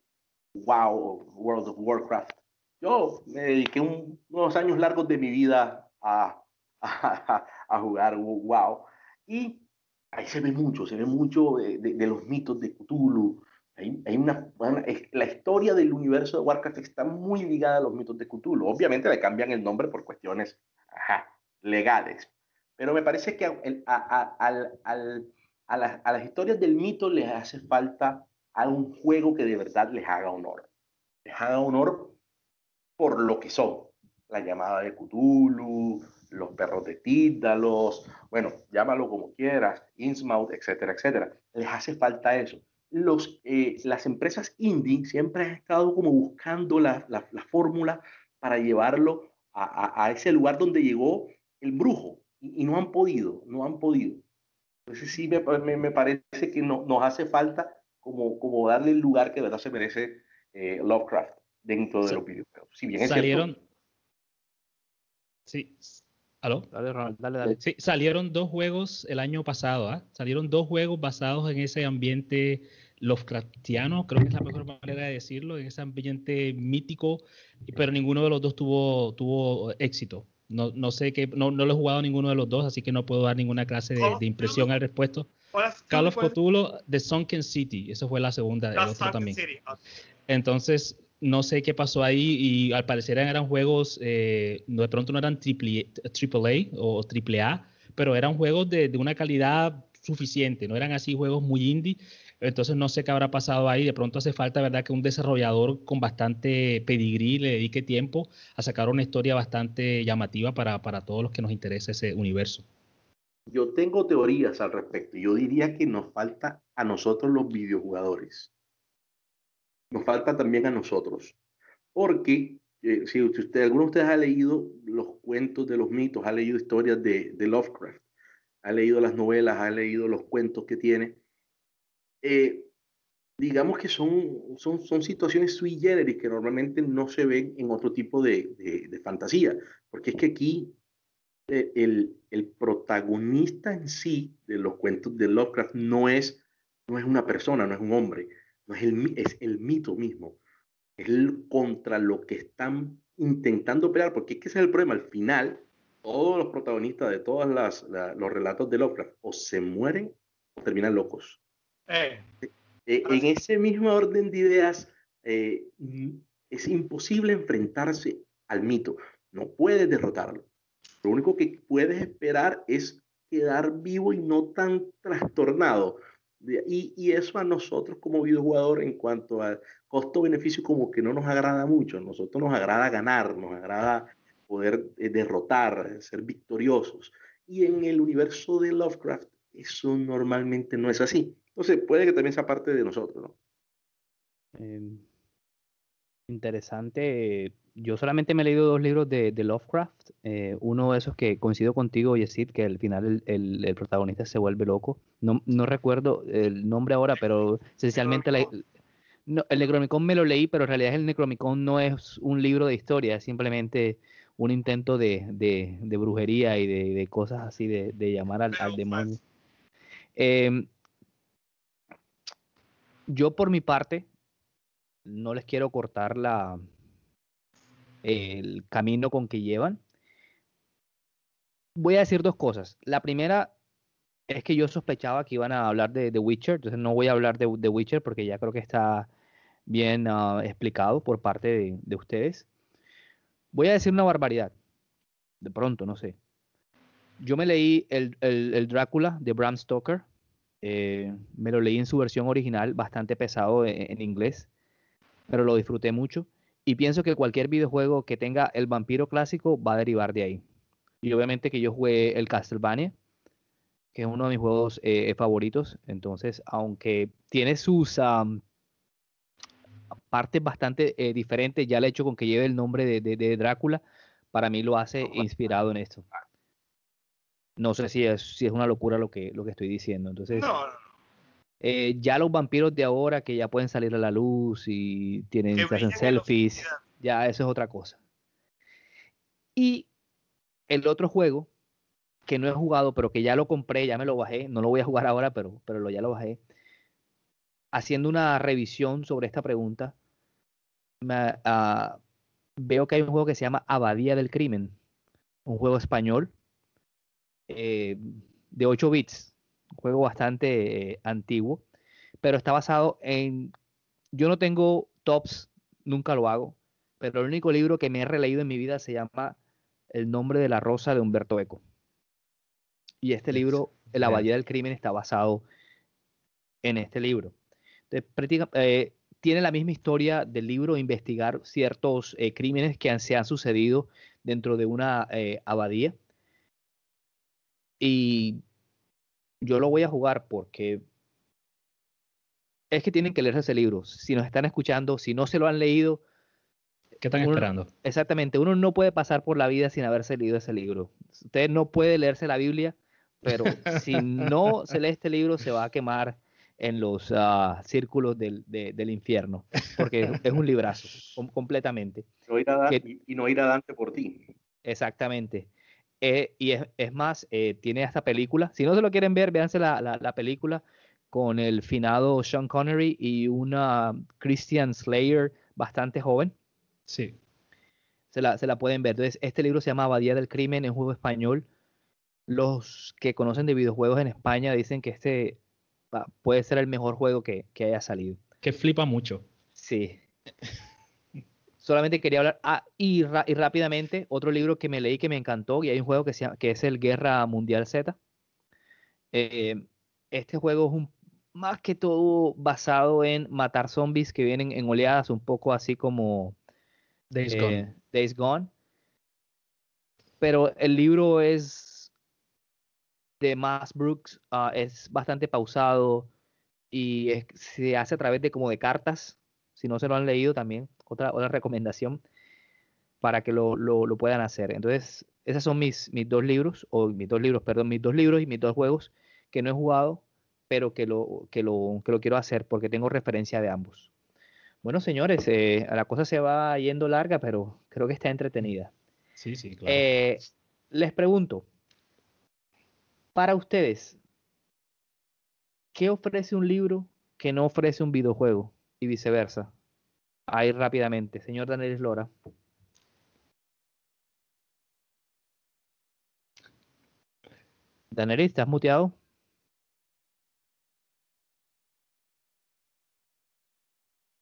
WoW, World of Warcraft. Yo me dediqué unos años largos de mi vida a, a, a jugar WoW. Y ahí se ve mucho, se ve mucho de, de, los mitos de Cthulhu. Hay, hay una, la historia del universo de Warcraft está muy ligada a los mitos de Cthulhu. Obviamente le cambian el nombre por cuestiones ajá, legales, pero me parece que a, a, a, a, las historias del mito les hace falta algún juego que de verdad les haga honor. les haga honor por lo que son. La llamada de Cthulhu, los perros de Tídalos, bueno, llámalo como quieras, Innsmouth, etcétera, etcétera. Les hace falta eso. Los, eh, las empresas indie siempre han estado como buscando la, la, fórmula para llevarlo a, a, ese lugar donde llegó el brujo y, no han podido, no han podido. Entonces sí me, me, parece que no, nos hace falta como, como darle el lugar que de verdad se merece eh, Lovecraft dentro de los videojuegos. Si bien salieron, sí, ¿Aló? Dale, dale, dale. Sí, salieron dos juegos el año pasado, ¿ah? Salieron dos juegos basados en ese ambiente Lovecraftiano, creo que es la mejor manera de decirlo, en ese ambiente mítico, pero ninguno de los dos tuvo, tuvo éxito. No, no sé qué, no, no lo he jugado a ninguno de los dos, así que no puedo dar ninguna clase de, impresión al respecto. Call of Cthulhu, The Sunken City, eso fue la segunda, el otro también. Entonces, no sé qué pasó ahí y al parecer eran juegos, eh, de pronto no eran triple, A o triple A, pero eran juegos de, de, una calidad suficiente, no eran así juegos muy indie. Entonces no sé qué habrá pasado ahí. De pronto hace falta, ¿verdad?, que un desarrollador con bastante pedigrí le dedique tiempo a sacar una historia bastante llamativa para, para todos los que nos interesa ese universo. Yo tengo teorías al respecto. Yo diría que nos falta a nosotros los videojugadores nos falta también a nosotros. Porque eh, si usted, alguno de ustedes ha leído los cuentos de los mitos, ha leído historias de, Lovecraft, ha leído las novelas, ha leído los cuentos que tiene, eh, digamos que son, son, son situaciones sui generis que normalmente no se ven en otro tipo de, de, fantasía, porque es que aquí eh, el, el, protagonista en sí de los cuentos de Lovecraft no es, no es una persona, no es un hombre, es el, es el mito mismo, es el, contra lo que están intentando pelear, porque es que ese es el problema, al final todos los protagonistas de todos los relatos de Lovecraft o se mueren o terminan locos. Eh. Eh, en ese mismo orden de ideas, eh, es imposible enfrentarse al mito, no puedes derrotarlo. Lo único que puedes esperar es quedar vivo y no tan trastornado. Y, eso a nosotros como videojugador en cuanto al costo-beneficio como que no nos agrada mucho. A nosotros nos agrada ganar, nos agrada poder eh, derrotar, ser victoriosos. Y en el universo de Lovecraft eso normalmente no es así. Entonces puede que también sea parte de nosotros, ¿no? Em, interesante yo solamente me he leído dos libros de, Lovecraft. Eh, uno de esos que coincido contigo, Yesid, que al final el, protagonista se vuelve loco. No, no, recuerdo el nombre ahora, pero esencialmente el Necronomicon me lo leí, pero en realidad el Necronomicon no es un libro de historia, es simplemente un intento de, de, brujería y de, cosas así, de, llamar al, demonio. Em, yo por mi parte, no les quiero cortar la, el camino con que llevan. Voy a decir dos cosas. La primera es que yo sospechaba que iban a hablar de The Witcher, entonces no voy a hablar de The Witcher porque ya creo que está bien ah, explicado por parte de, ustedes. Voy a decir una barbaridad, de pronto, no sé. Yo me leí el, Drácula de Bram Stoker, eh, me lo leí en su versión original, bastante pesado en inglés, pero lo disfruté mucho. Y pienso que cualquier videojuego que tenga el vampiro clásico va a derivar de ahí. Y obviamente que yo jugué el Castlevania, que es uno de mis juegos eh, favoritos. Entonces, aunque tiene sus partes bastante eh, diferentes, ya el hecho con que lleve el nombre de, Drácula, para mí lo hace inspirado en esto. No sé si es, si es una locura lo que, lo que estoy diciendo. Entonces, no, eh, ya los vampiros de ahora que ya pueden salir a la luz y tienen hacen selfies, ya eso es otra cosa. Y el otro juego que no he jugado, pero que ya lo compré, ya me lo bajé, no lo voy a jugar ahora, pero, pero ya lo bajé. Haciendo una revisión sobre esta pregunta, ah, veo que hay un juego que se llama Abadía del Crimen, un juego español eh, de 8 bits, juego bastante eh, antiguo, pero está basado en... Yo no tengo tops, nunca lo hago, pero el único libro que me he releído en mi vida se llama El nombre de la rosa de Humberto Eco. Y este libro, La Abadía del Crimen, está basado en este libro. Entonces, eh, tiene la misma historia del libro, investigar ciertos eh, crímenes que han, se han sucedido dentro de una eh, abadía. Y yo lo voy a jugar porque es que tienen que leerse ese libro. Si nos están escuchando, si no se lo han leído, ¿Qué están uno- esperando? Exactamente, uno no puede pasar por la vida sin haberse leído ese libro. Usted no puede leerse la Biblia, pero si no se lee este libro se va a quemar en los ah, círculos del, de- del infierno, porque es, es un librazo, com- completamente. No ir a Dan- que- y, y no ir a Dante por ti. Exactamente. Eh, y es, es más, eh, tiene esta película. Si no se lo quieren ver, véanse la, la- la película con el finado Sean Connery y una Christian Slayer bastante joven. Sí. se la, se la pueden ver. Entonces, este libro se llama Abadía del Crimen, es un juego español. Los que conocen de videojuegos en España dicen que este va, puede ser el mejor juego que, que haya salido. Que flipa mucho. Sí. Solamente quería hablar. Ah, y, ra- y rápidamente, otro libro que me leí que me encantó, y hay un juego que, se llama- que es el Guerra Mundial Z. Eh, este juego es un, más que todo basado en matar zombies que vienen en oleadas, un poco así como Days eh, Gone. Days Gone. Pero el libro es de Max Brooks, ah, es bastante pausado y es- se hace a través de como de cartas. Si no se lo han leído también, otra, otra recomendación para que lo, lo- lo puedan hacer. Entonces, esos son mis, mis dos libros, o mis dos libros, perdón, mis dos libros y mis dos juegos que no he jugado, pero que lo, que lo, que lo quiero hacer porque tengo referencia de ambos. Bueno, señores, eh, la cosa se va yendo larga, pero creo que está entretenida. Sí, sí, claro. Eh, les pregunto, para ustedes, ¿qué ofrece un libro que no ofrece un videojuego? Y viceversa. Ahí rápidamente, señor Daniel Lora. Daniel, ¿estás muteado?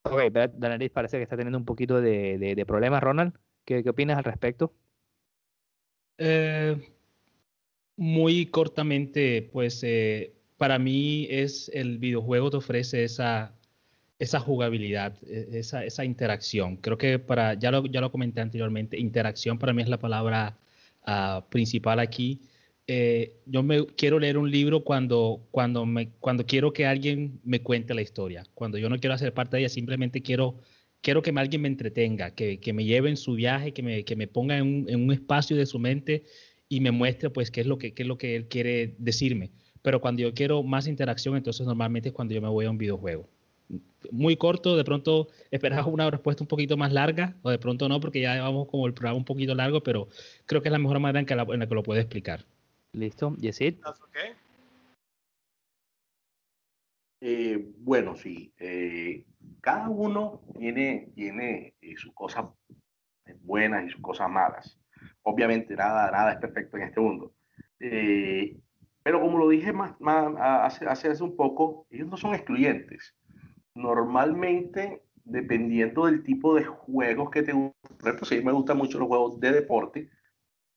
Ok, Daniel parece que está teniendo un poquito de, de- de problemas, Ronald. ¿Qué, qué opinas al respecto? Eh, muy cortamente, pues eh, para mí es el videojuego te ofrece esa, esa jugabilidad, e- esa, esa interacción. Creo que para, ya lo, ya lo comenté anteriormente, interacción para mí es la palabra ah, principal aquí. Eh, yo me quiero leer un libro cuando, cuando, me, cuando quiero que alguien me cuente la historia. Cuando yo no quiero hacer parte de ella, simplemente quiero, quiero que alguien me entretenga, que, que me lleve en su viaje, que me, que me ponga en un, en un espacio de su mente y me muestre pues qué es lo que, qué es lo que él quiere decirme. Pero cuando yo quiero más interacción, entonces normalmente es cuando yo me voy a un videojuego. Muy corto, de pronto esperaba una respuesta un poquito más larga, o de pronto no, porque ya vamos como el programa un poquito largo, pero creo que es la mejor manera en, que la, en la que lo puedo explicar. ¿Listo? Yesid. That's okay. Eh, bueno, sí. eh, cada uno tiene, tiene eh, sus cosas buenas y sus cosas malas. Obviamente nada, nada es perfecto en este mundo. Eh, pero como lo dije más, más hace, hace un poco, ellos no son excluyentes. Normalmente, dependiendo del tipo de juegos que te por ejemplo, sí me gustan mucho los juegos de deporte,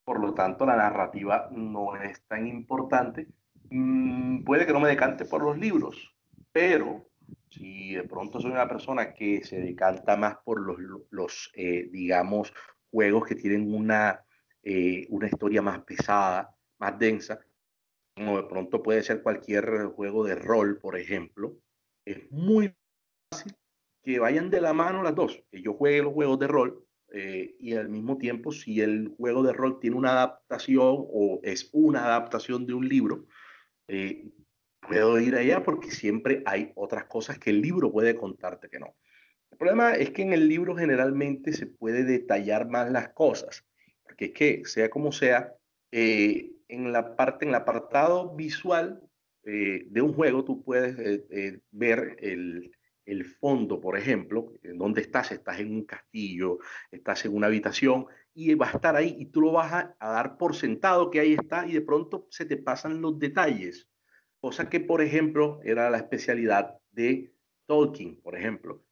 por lo tanto la narrativa no es tan importante. Mm, puede que no me decante por los libros, pero si de pronto soy una persona que se decanta más por los, los eh, digamos, juegos que tienen una, eh, una historia más pesada, más densa, como de pronto puede ser cualquier juego de rol, por ejemplo, es muy fácil que vayan de la mano las dos, que yo juegue los juegos de rol eh, y al mismo tiempo si el juego de rol tiene una adaptación o es una adaptación de un libro, eh, puedo ir allá porque siempre hay otras cosas que el libro puede contarte que no. El problema es que en el libro generalmente se puede detallar más las cosas, porque es que sea como sea, eh, en la parte, en el apartado visual eh, de un juego, tú puedes eh, eh, ver el, el, fondo, por ejemplo, en donde estás, estás en un castillo, estás en una habitación y va a estar ahí y tú lo vas a, dar por sentado que ahí está y de pronto se te pasan los detalles, cosa que, por ejemplo, era la especialidad de Tolkien, por ejemplo.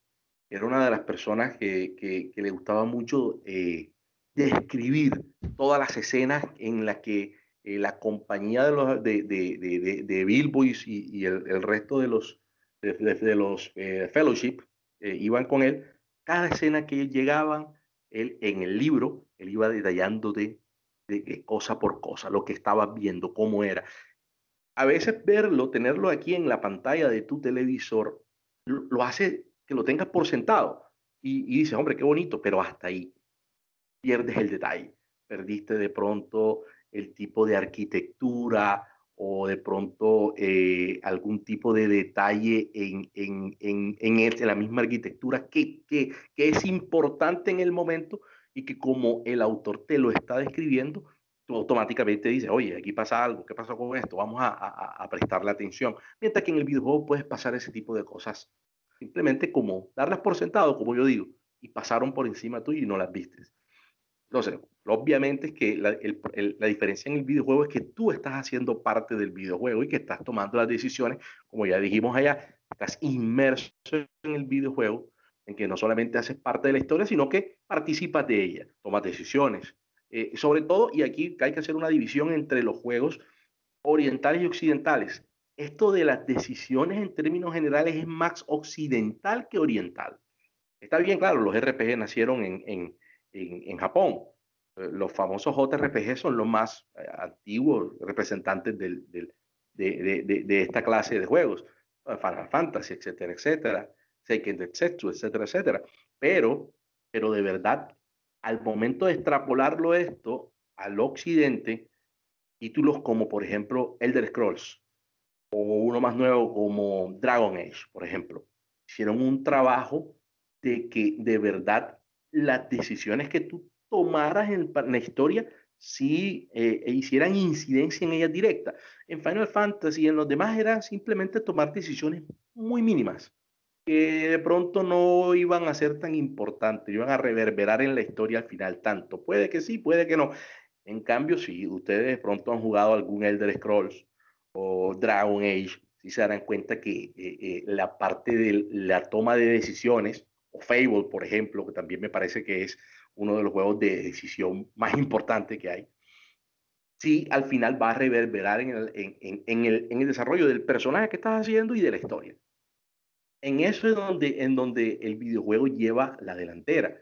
Era una de las personas que, le gustaba mucho eh, describir todas las escenas en las que eh, la compañía de, los, de, de, de, Bilbo y, el, resto de los, de, los eh, Fellowship eh, iban con él, cada escena que llegaban, él en el libro, él iba detallándote de, cosa por cosa, lo que estabas viendo, cómo era. A veces verlo, tenerlo aquí en la pantalla de tu televisor, lo, hace que lo tengas por sentado y, y dices, hombre, qué bonito, pero hasta ahí pierdes el detalle. Perdiste de pronto el tipo de arquitectura o de pronto eh, algún tipo de detalle en, en, en, en, la misma arquitectura que, que, que, es importante en el momento y que como el autor te lo está describiendo, tú automáticamente dices, oye, aquí pasa algo, ¿qué pasó con esto? Vamos a, a, a prestarle atención. Mientras que en el videojuego puedes pasar ese tipo de cosas simplemente como darlas por sentado, como yo digo, y pasaron por encima tuyo y no las vistes. Entonces, obviamente que la, la, diferencia en el videojuego es que tú estás haciendo parte del videojuego y que estás tomando las decisiones, como ya dijimos allá, estás inmerso en el videojuego, en que no solamente haces parte de la historia, sino que participas de ella, tomas decisiones. Eh, sobre todo, y aquí hay que hacer una división entre los juegos orientales y occidentales. Esto de las decisiones en términos generales es más occidental que oriental. Está bien, claro, los RPG nacieron en, en en, Japón. Eh, los famosos JRPG son los más eh, antiguos representantes de, de, de, esta clase de juegos. Eh, Final Fantasy, etcétera, etcétera. Seiken etcétera, etcétera. Pero, pero de verdad, al momento de extrapolarlo esto al occidente, títulos como, por ejemplo, Elder Scrolls, o uno más nuevo como Dragon Age, por ejemplo, hicieron un trabajo de que de verdad las decisiones que tú tomaras en, la historia si eh, e hicieran incidencia en ellas directa. En Final Fantasy y en los demás era simplemente tomar decisiones muy mínimas, que de pronto no iban a ser tan importantes, iban a reverberar en la historia al final tanto. Puede que sí, puede que no. En cambio, si ustedes de pronto han jugado algún Elder Scrolls o Dragon Age, si se darán cuenta que eh, eh, la parte de la toma de decisiones o Fable, por ejemplo, que también me parece que es uno de los juegos de decisión más importante que hay, sí al final va a reverberar en el, en, en, el, en el, desarrollo del personaje que estás haciendo y de la historia. En eso es donde, en donde el videojuego lleva la delantera,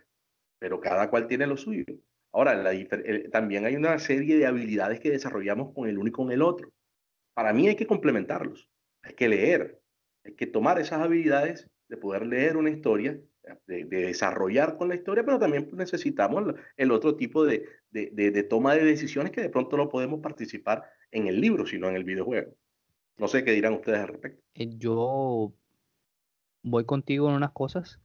pero cada cual tiene lo suyo. Ahora, la, también hay una serie de habilidades que desarrollamos con el uno y con el otro. Para mí hay que complementarlos, hay que leer, hay que tomar esas habilidades de poder leer una historia de, desarrollar con la historia, pero también necesitamos el otro tipo de, de, toma de decisiones que de pronto no podemos participar en el libro, sino en el videojuego. No sé qué dirán ustedes al respecto. Eh, yo voy contigo en unas cosas.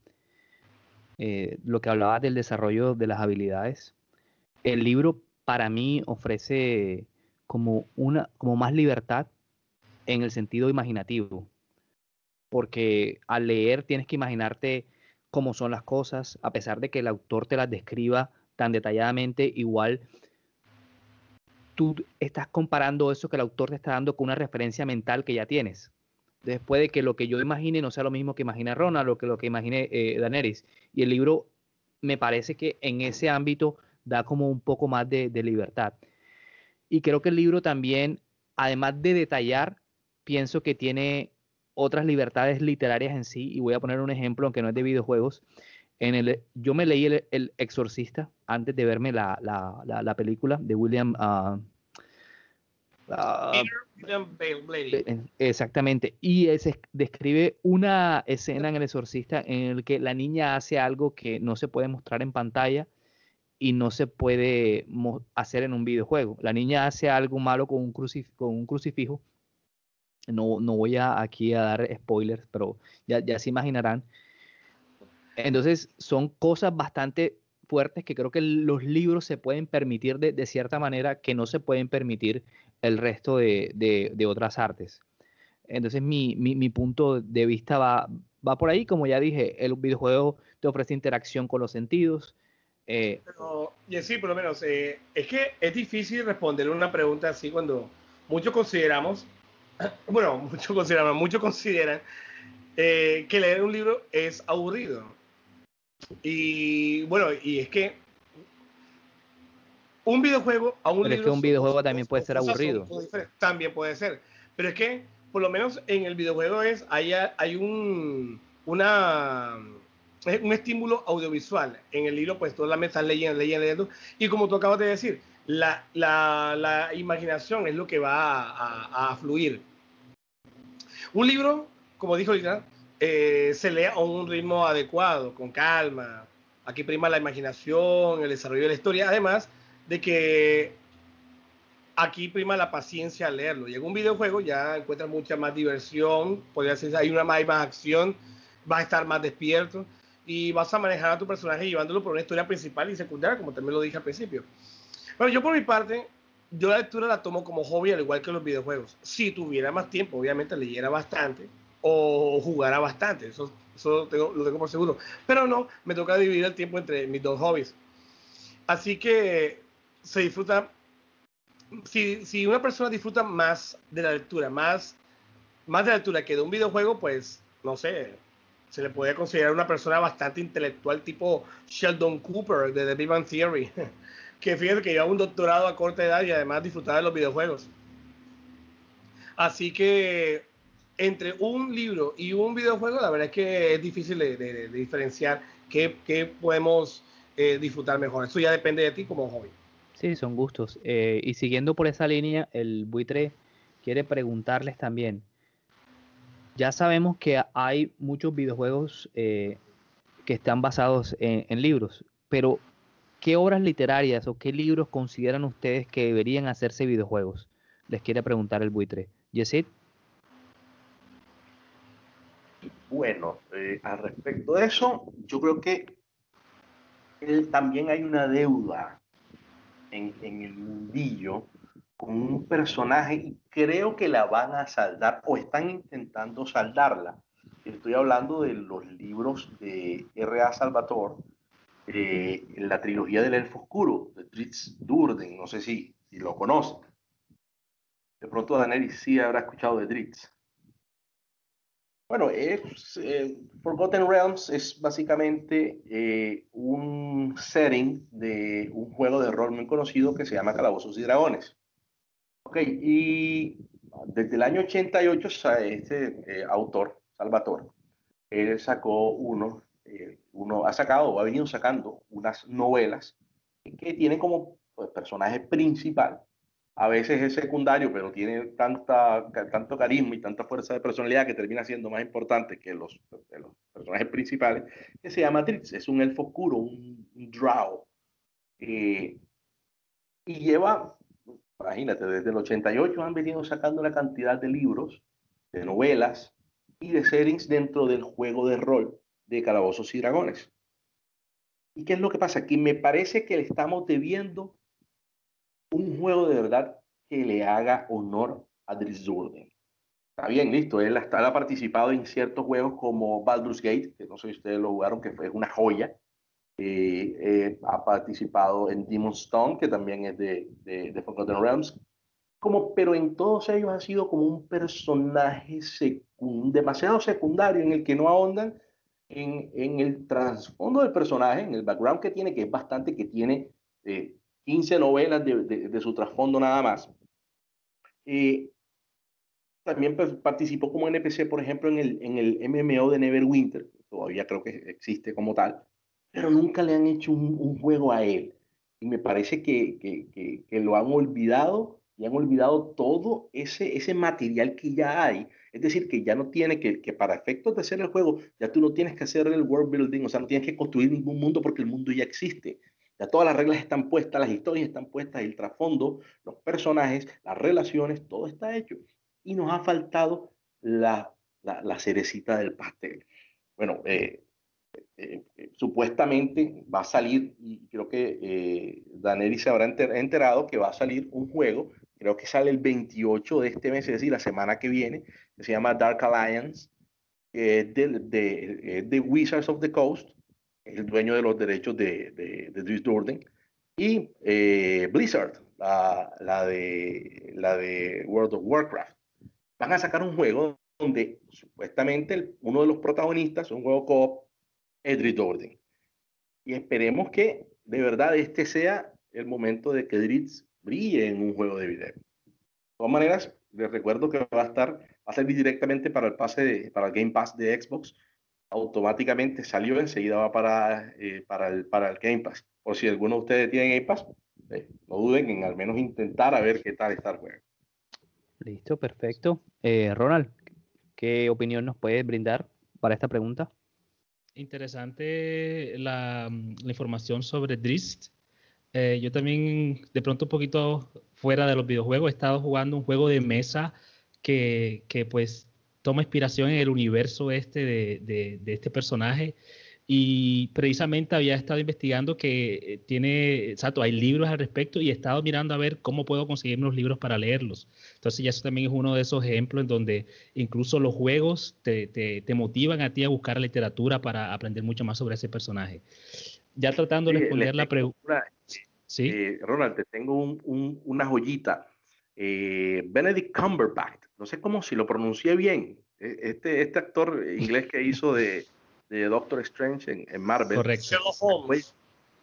Eh, lo que hablabas del desarrollo de las habilidades. El libro para mí ofrece como una como más libertad en el sentido imaginativo porque al leer tienes que imaginarte cómo son las cosas, a pesar de que el autor te las describa tan detalladamente, igual tú estás comparando eso que el autor te está dando con una referencia mental que ya tienes. Después de que lo que yo imagine no sea lo mismo que imagina Ronald o que lo que imagine eh, Daenerys. Y el libro me parece que en ese ámbito da como un poco más de, de libertad. Y creo que el libro también, además de detallar, pienso que tiene otras libertades literarias en sí, y voy a poner un ejemplo, aunque no es de videojuegos. En el, yo me leí el, Exorcista antes de verme la, la, la, película de William. Uh, exactamente. Y se describe una escena en el Exorcista en el que la niña hace algo que no se puede mostrar en pantalla y no se puede hacer en un videojuego. La niña hace algo malo con un, con un crucifijo no, no voy a, aquí a dar spoilers, pero ya, ya se imaginarán. Entonces, son cosas bastante fuertes que creo que los libros se pueden permitir de, de cierta manera que no se pueden permitir el resto de, de, de otras artes. Entonces, mi, mi, mi, punto de vista va, va por ahí. Como ya dije, el videojuego te ofrece interacción con los sentidos. Eh, Pero, sí, por lo menos, eh, es que es difícil responder una pregunta así cuando muchos consideramos bueno, muchos consideran, muchos consideran eh, que leer un libro es aburrido. Y bueno, y es que un videojuego a un Pero es que un videojuego también puede ser aburrido. También puede ser. Pero es que, por lo menos en el videojuego es, hay, hay un, una, un estímulo audiovisual. En el libro, pues, toda la estás leyendo, leyendo, leyendo. Y como tú acabas de decir, la, la, imaginación es lo que va a, a, fluir. Un libro, como dijo Lina, eh, se lee a un ritmo adecuado, con calma. Aquí prima la imaginación, el desarrollo de la historia, además de que aquí prima la paciencia al leerlo. Y en un videojuego ya encuentras mucha más diversión, podría ser, hay una más, más acción, vas a estar más despierto y vas a manejar a tu personaje llevándolo por una historia principal y secundaria, como también lo dije al principio. Bueno, yo por mi parte, yo la lectura la tomo como hobby, al igual que los videojuegos. Si tuviera más tiempo, obviamente leyera bastante o jugara bastante, eso, eso lo tengo por seguro. Pero no, me toca dividir el tiempo entre mis dos hobbies. Así que se disfruta, si, si una persona disfruta más de la lectura, más, más de la lectura que de un videojuego, pues, no sé, se le puede considerar una persona bastante intelectual tipo Sheldon Cooper de The Big Bang Theory, que fíjate que lleva un doctorado a corta edad y además disfrutaba de los videojuegos. Así que entre un libro y un videojuego, la verdad es que es difícil de, diferenciar qué, podemos eh, disfrutar mejor. Eso ya depende de ti como hobby. Sí, son gustos. Eh, y siguiendo por esa línea, el buitre quiere preguntarles también, ya sabemos que hay muchos videojuegos eh, que están basados en, libros, pero ¿qué obras literarias o qué libros consideran ustedes que deberían hacerse videojuegos? Les quiere preguntar el buitre. Yesid. Bueno, eh, al respecto de eso, yo creo que también hay una deuda en, en el mundillo con un personaje y creo que la van a saldar o están intentando saldarla. Estoy hablando de los libros de R.A. Salvatore, eh, la trilogía del Elfo Oscuro, de Dritz Durden, no sé si, si lo conocen. De pronto Danelli sí habrá escuchado de Dritz. Bueno, es, eh, Forgotten Realms es básicamente eh, un setting de un juego de rol muy conocido que se llama Calabozos y Dragones. Ok, y desde el año 88, este eh, autor, Salvatore, él sacó uno, eh, uno, ha sacado o ha venido sacando unas novelas que tienen como pues, personaje principal, a veces es secundario, pero tiene tanta, tanto carisma y tanta fuerza de personalidad que termina siendo más importante que los, los personajes principales, que se llama Trix, es un elfo oscuro, un, drow, eh, y lleva Imagínate, desde el 88 han venido sacando una cantidad de libros, de novelas y de series dentro del juego de rol de Calabozos y Dragones. ¿Y qué es lo que pasa? Que me parece que le estamos debiendo un juego de verdad que le haga honor a Dries. Está bien, listo. Él ha participado en ciertos juegos como Baldur's Gate, que no sé si ustedes lo jugaron, que fue una joya. Eh, eh, ha participado en Demon's Stone, que también es de, de, Forgotten Realms, como, pero en todos ellos ha sido como un personaje demasiado secundario en el que no ahondan en, en el trasfondo del personaje, en el background que tiene, que es bastante, que tiene 15 eh, novelas de, de, su trasfondo nada más. también pues, participó como NPC, por ejemplo, en el, en el MMO de Neverwinter, todavía creo que existe como tal pero nunca le han hecho un, juego a él. Y me parece que, que, que, lo han olvidado y han olvidado todo ese, ese material que ya hay. Es decir, que ya no tiene que, que para efectos de hacer el juego, ya tú no tienes que hacer el world building, o sea, no tienes que construir ningún mundo porque el mundo ya existe. Ya todas las reglas están puestas, las historias están puestas, el trasfondo, los personajes, las relaciones, todo está hecho. Y nos ha faltado la, la, cerecita del pastel. Bueno, eh, eh, eh, supuestamente va a salir, y creo que eh, se habrá enterado que va a salir un juego, creo que sale el 28 de este mes, es decir, la semana que viene, que se llama Dark Alliance, de, de, Wizards of the Coast, el dueño de los derechos de, de, de Dries y eh, Blizzard, la, la, de, la de World of Warcraft. Van a sacar un juego donde supuestamente uno de los protagonistas, un juego co Edric Orden. Y esperemos que de verdad este sea el momento de que Dritz brille en un juego de video. De todas maneras, les recuerdo que va a estar, va a salir directamente para el pase para el Game Pass de Xbox. automáticamente salió, enseguida va para, eh, para, el, para el Game Pass. Por si alguno de ustedes tiene Game Pass, eh, no duden en al menos intentar a ver qué tal está el juego. Listo, perfecto. Eh, Ronald, ¿qué opinión nos puedes brindar para esta pregunta? Interesante la, la información sobre Drist. Eh, yo también, de pronto un poquito fuera de los videojuegos, he estado jugando un juego de mesa que, que pues toma inspiración en el universo este de, de, de, este personaje y precisamente había estado investigando que eh, tiene, exacto, hay libros al respecto y he estado mirando a ver cómo puedo conseguir los libros para leerlos. Entonces ya eso también es uno de esos ejemplos en donde incluso los juegos te, te, te motivan a ti a buscar literatura para aprender mucho más sobre ese personaje. Ya tratando de responder la pregunta. ¿Sí? Eh, Ronald, te tengo un, un, una joyita. Eh, Benedict Cumberbatch, no sé cómo si lo pronuncié bien. E, este, este actor inglés que hizo de, de Doctor Strange en, en Marvel. Correcto. Sherlock Holmes.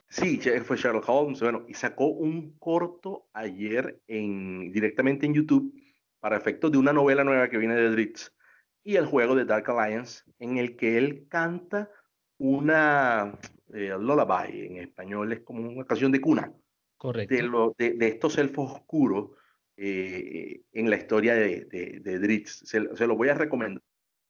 Sí, fue Sherlock Holmes. Bueno, y sacó un corto ayer en, directamente en YouTube para efectos de una novela nueva que viene de Dritz y el juego de Dark Alliance, en el que él canta una eh, lullaby, en español es como una canción de cuna. Correcto. De, lo, de, de estos elfos oscuros eh, en la historia de, de, de Dritz. Se, se, lo voy a recomendar.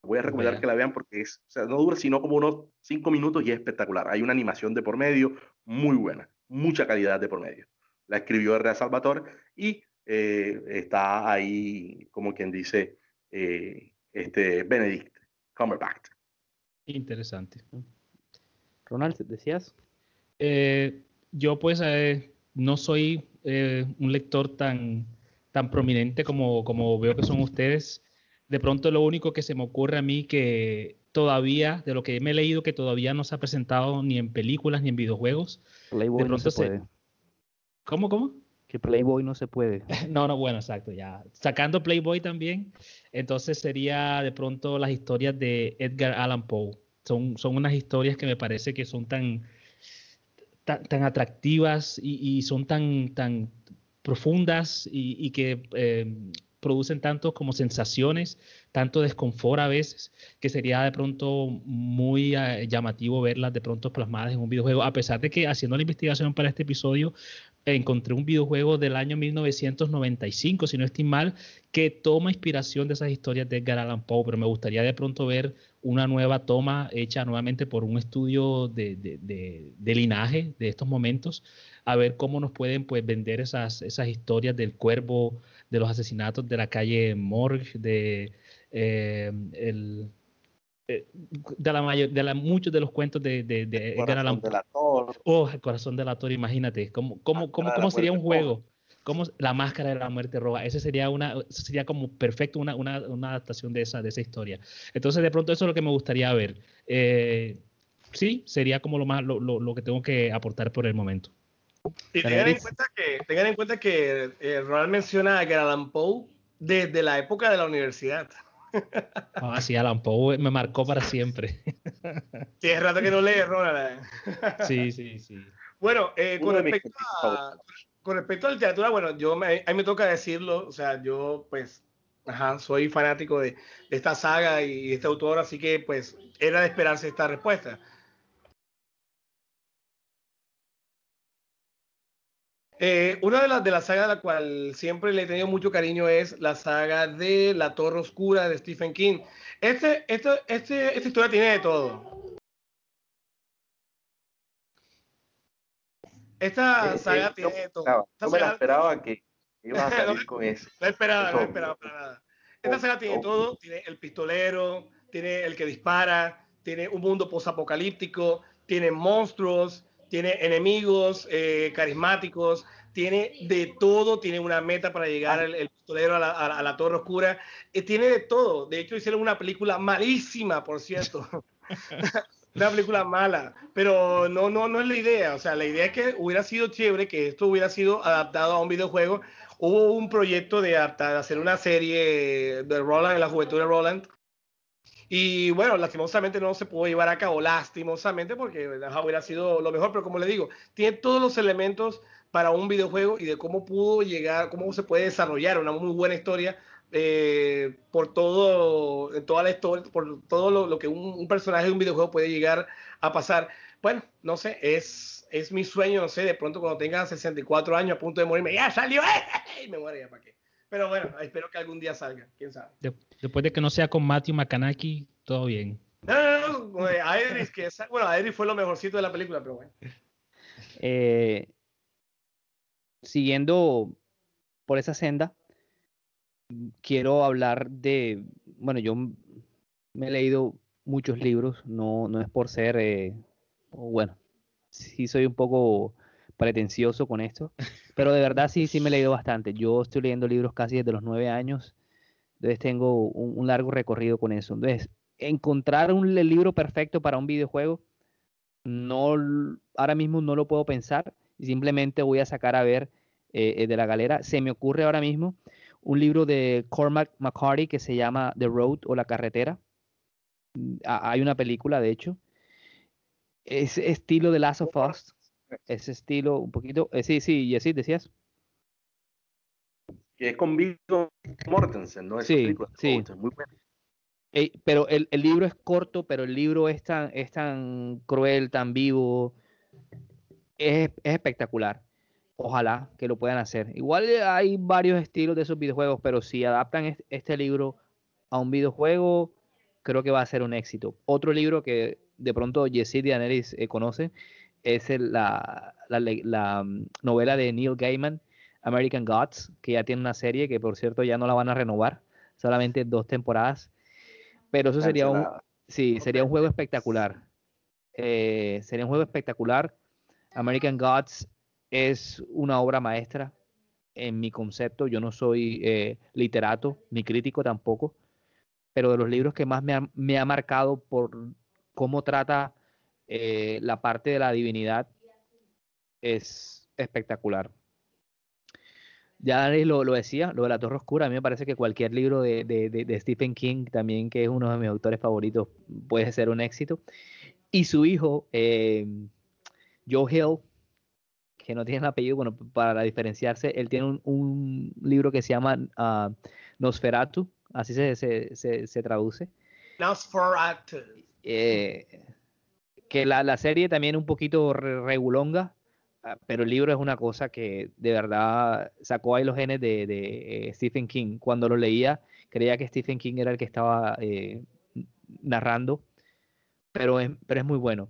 Voy a recomendar que la vean porque es, o sea, no dura sino como unos cinco minutos y es espectacular. Hay una animación de por medio muy buena, mucha calidad de por medio. La escribió R.A. Salvatore y eh, está ahí, como quien dice, eh, este Benedict Cumberbatch. Interesante. Ronald, ¿decías? Eh, yo pues eh, no soy eh, un lector tan, tan prominente como, como veo que son ustedes. De pronto lo único que se me ocurre a mí que todavía, de lo que me he leído, que todavía no se ha presentado ni en películas ni en videojuegos. Playboy de pronto no se puede. ¿Cómo, cómo? Que Playboy no se puede. no, no, bueno, exacto, ya. Sacando Playboy también, entonces sería de pronto las historias de Edgar Allan Poe. Son, son unas historias que me parece que son tan, tan, tan atractivas y, y, son tan, tan profundas y, y que eh, producen tanto como sensaciones, tanto desconfort a veces, que sería de pronto muy uh, llamativo verlas de pronto plasmadas en un videojuego, a pesar de que haciendo la investigación para este episodio encontré un videojuego del año 1995, si no estoy mal, que toma inspiración de esas historias de Edgar Allan Poe, pero me gustaría de pronto ver una nueva toma hecha nuevamente por un estudio de, de, de, de linaje de estos momentos, a ver cómo nos pueden pues vender esas, esas historias del cuervo, de los asesinatos de la calle Morgue, de eh, el de la mayor, de la, muchos de los cuentos de, de, de Edgar Allan Poe. Oh, el corazón del actor, imagínate, ¿cómo, cómo, cómo, cómo sería un juego? ¿Cómo, la máscara de la muerte roja. Ese sería una, sería como perfecto una, una, una, adaptación de esa, de esa historia. Entonces, de pronto, eso es lo que me gustaría ver. Eh, sí, sería como lo más, lo, lo, lo, que tengo que aportar por el momento. Y tengan en cuenta que, tengan en cuenta que eh, Ronald menciona a Edgar Poe desde la época de la universidad. Ah, sí, Alan Poe me marcó para siempre. Tiene rato que no lees, Ronald. Sí, sí, sí. Bueno, eh, con, respecto a, con, respecto a, la literatura, bueno, yo me, a me toca decirlo, o sea, yo pues, ajá, soy fanático de, de esta saga y de este autor, así que pues era de esperarse esta respuesta. Eh, una de las de la saga a la cual siempre le he tenido mucho cariño es la saga de La Torre Oscura de Stephen King. Este, este, este, esta historia tiene de todo. Esta eh, saga eh, tiene de todo. No, Esta no me saga... la esperaba que iba a salir con eso. No esperaba, no esperaba para nada. Esta saga tiene todo. Tiene el pistolero, tiene el que dispara, tiene un mundo posapocalíptico, tiene monstruos, tiene enemigos eh, carismáticos, tiene de todo, tiene una meta para llegar el, el pistolero a la, a, a la, Torre Oscura, eh, tiene de todo. De hecho, hicieron una película malísima, por cierto. una película mala, pero no, no, no es la idea. O sea, la idea es que hubiera sido chévere que esto hubiera sido adaptado a un videojuego. Hubo un proyecto de, adaptar, hacer una serie de Roland, en la juventud de Roland, y bueno, lastimosamente no se pudo llevar a cabo, lastimosamente, porque hubiera sido lo mejor, pero como le digo, tiene todos los elementos para un videojuego y de cómo pudo llegar, cómo se puede desarrollar una muy buena historia eh, por todo, toda la historia, por todo lo, que un, personaje de un videojuego puede llegar a pasar. Bueno, no sé, es, es mi sueño, no sé, de pronto cuando tenga 64 años a punto de morirme, ya salió, y me muere ya para qué. Pero bueno, espero que algún día salga, quién sabe. después de que no sea con Matthew McConaughey, todo bien. No, no, no, Aedris, que bueno, Aedris fue lo mejorcito de la película, pero bueno. Eh, siguiendo por esa senda, quiero hablar de, bueno, yo me he leído muchos libros, no, no es por ser, eh, bueno, sí soy un poco pretencioso con esto, pero de verdad sí, sí me he leído bastante. Yo estoy leyendo libros casi desde los nueve años, entonces tengo un, largo recorrido con eso. Entonces, encontrar un libro perfecto para un videojuego, no, ahora mismo no lo puedo pensar, simplemente voy a sacar a ver eh, eh, de la galera. Se me ocurre ahora mismo un libro de Cormac McCarthy que se llama The Road o La Carretera. Mm, hay una película, de hecho. Es estilo de Last of Us. Ese estilo un poquito. Eh, sí, sí, sí, decías. Que es con Viggo Mortensen, ¿no? sí, sí. Muy bueno. pero el, el, libro es corto, pero el libro es tan, es tan cruel, tan vivo. Es, es espectacular. Ojalá que lo puedan hacer. Igual hay varios estilos de esos videojuegos, pero si adaptan este libro a un videojuego, creo que va a ser un éxito. Otro libro que de pronto Jesse Danelis eh, conoce es la, la, mm, novela de Neil Gaiman, American Gods, que ya tiene una serie que por cierto ya no la van a renovar, solamente dos temporadas. Pero eso sería un, sí, sería un juego espectacular. Eh, sería un juego espectacular. American Gods es una obra maestra en mi concepto. Yo no soy eh, literato ni crítico tampoco, pero de los libros que más me ha, marcado por cómo trata eh, la parte de la divinidad es espectacular. Ya lo, lo, decía, lo de la Torre Oscura, a mí me parece que cualquier libro de, de, Stephen King, también que es uno de mis autores favoritos, puede ser un éxito. Y su hijo, eh, Joe Hill, que no tiene apellido, bueno, para diferenciarse, él tiene un, libro que se llama uh, Nosferatu, así se, se, se, traduce. Nosferatu. Eh, que la, la, serie también un poquito regulonga, ah, pero el libro es una cosa que de verdad sacó ahí los genes de, de eh, Stephen King. Cuando lo leía, creía que Stephen King era el que estaba eh, narrando, pero es, pero es muy bueno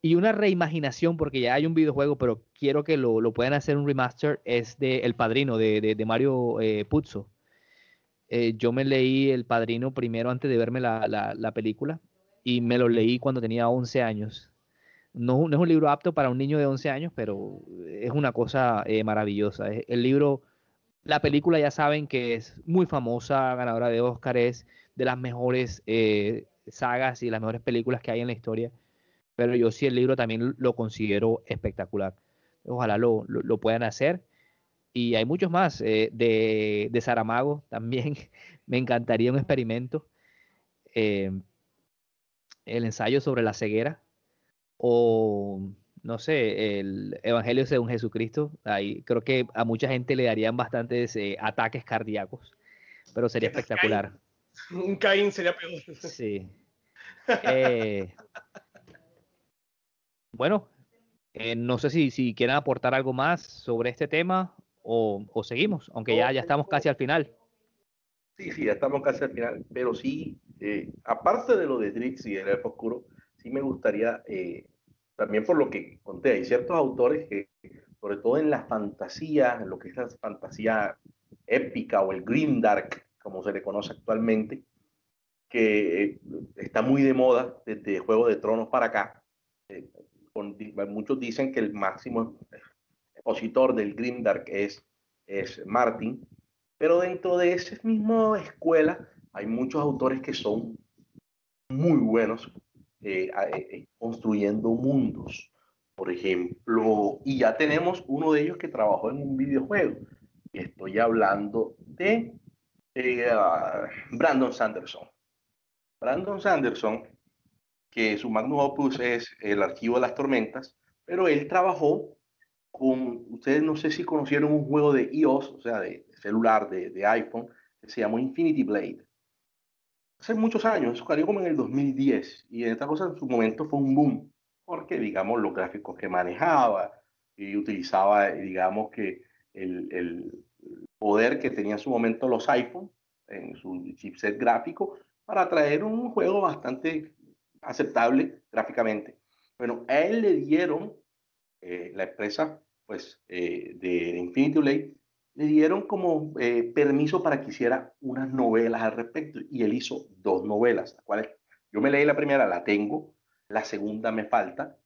y una reimaginación, porque ya hay un videojuego, pero quiero que lo, lo puedan hacer un remaster, es de El Padrino, de, de, Mario eh, Puzo. Eh, yo me leí El Padrino primero antes de verme la, la, película y me lo leí cuando tenía 11 años. No, no, es un libro apto para un niño de 11 años, pero es una cosa eh, maravillosa. El libro, la película ya saben que es muy famosa, ganadora de Oscar, es de las mejores sagas y las mejores películas que hay en la historia pero yo sí el libro también lo considero espectacular. Ojalá lo, lo, puedan hacer. Y hay muchos más. Eh, de, de, Saramago también me encantaría un experimento. Eh, el ensayo sobre la ceguera. O, no sé, el Evangelio según Jesucristo. Ahí creo que a mucha gente le darían bastantes eh, ataques cardíacos. Pero sería espectacular. Un Caín sería peor. Sí. Bueno, eh, no sé si, si quieren aportar algo más sobre este tema o, seguimos, aunque ya, ya estamos casi al final. Sí, sí, ya estamos casi al final, pero sí, eh, aparte de lo de Drix y el Elfo Oscuro, sí me gustaría, eh, también por lo que conté, hay ciertos autores que, sobre todo en la fantasía, en lo que es la fantasía épica o el Dark, como se le conoce actualmente, que está muy de moda desde Juego de Tronos para acá muchos dicen que el máximo expositor del Grimdark es, es Martin, pero dentro de esa misma escuela hay muchos autores que son muy buenos eh, eh, construyendo mundos, por ejemplo, y ya tenemos uno de ellos que trabajó en un videojuego. Estoy hablando de ah, Brandon Sanderson. Brandon Sanderson que su magnum opus es el archivo de las tormentas, pero él trabajó con, ustedes no sé si conocieron un juego de iOS, o sea, de celular, de, iPhone, que se llamó Infinity Blade. Hace muchos años, eso salió como en el 2010, y esta cosa en su momento fue un boom, porque, digamos, los gráficos que manejaba y utilizaba, digamos, que el, el poder que tenía en su momento los iPhone en su chipset gráfico para traer un juego bastante aceptable gráficamente. Bueno, a él le dieron, eh, la empresa pues, eh, de Infinity Blade, le dieron como eh, permiso para que hiciera unas novelas al respecto y él hizo dos novelas, las cuales yo me leí la primera, la tengo, la segunda me falta,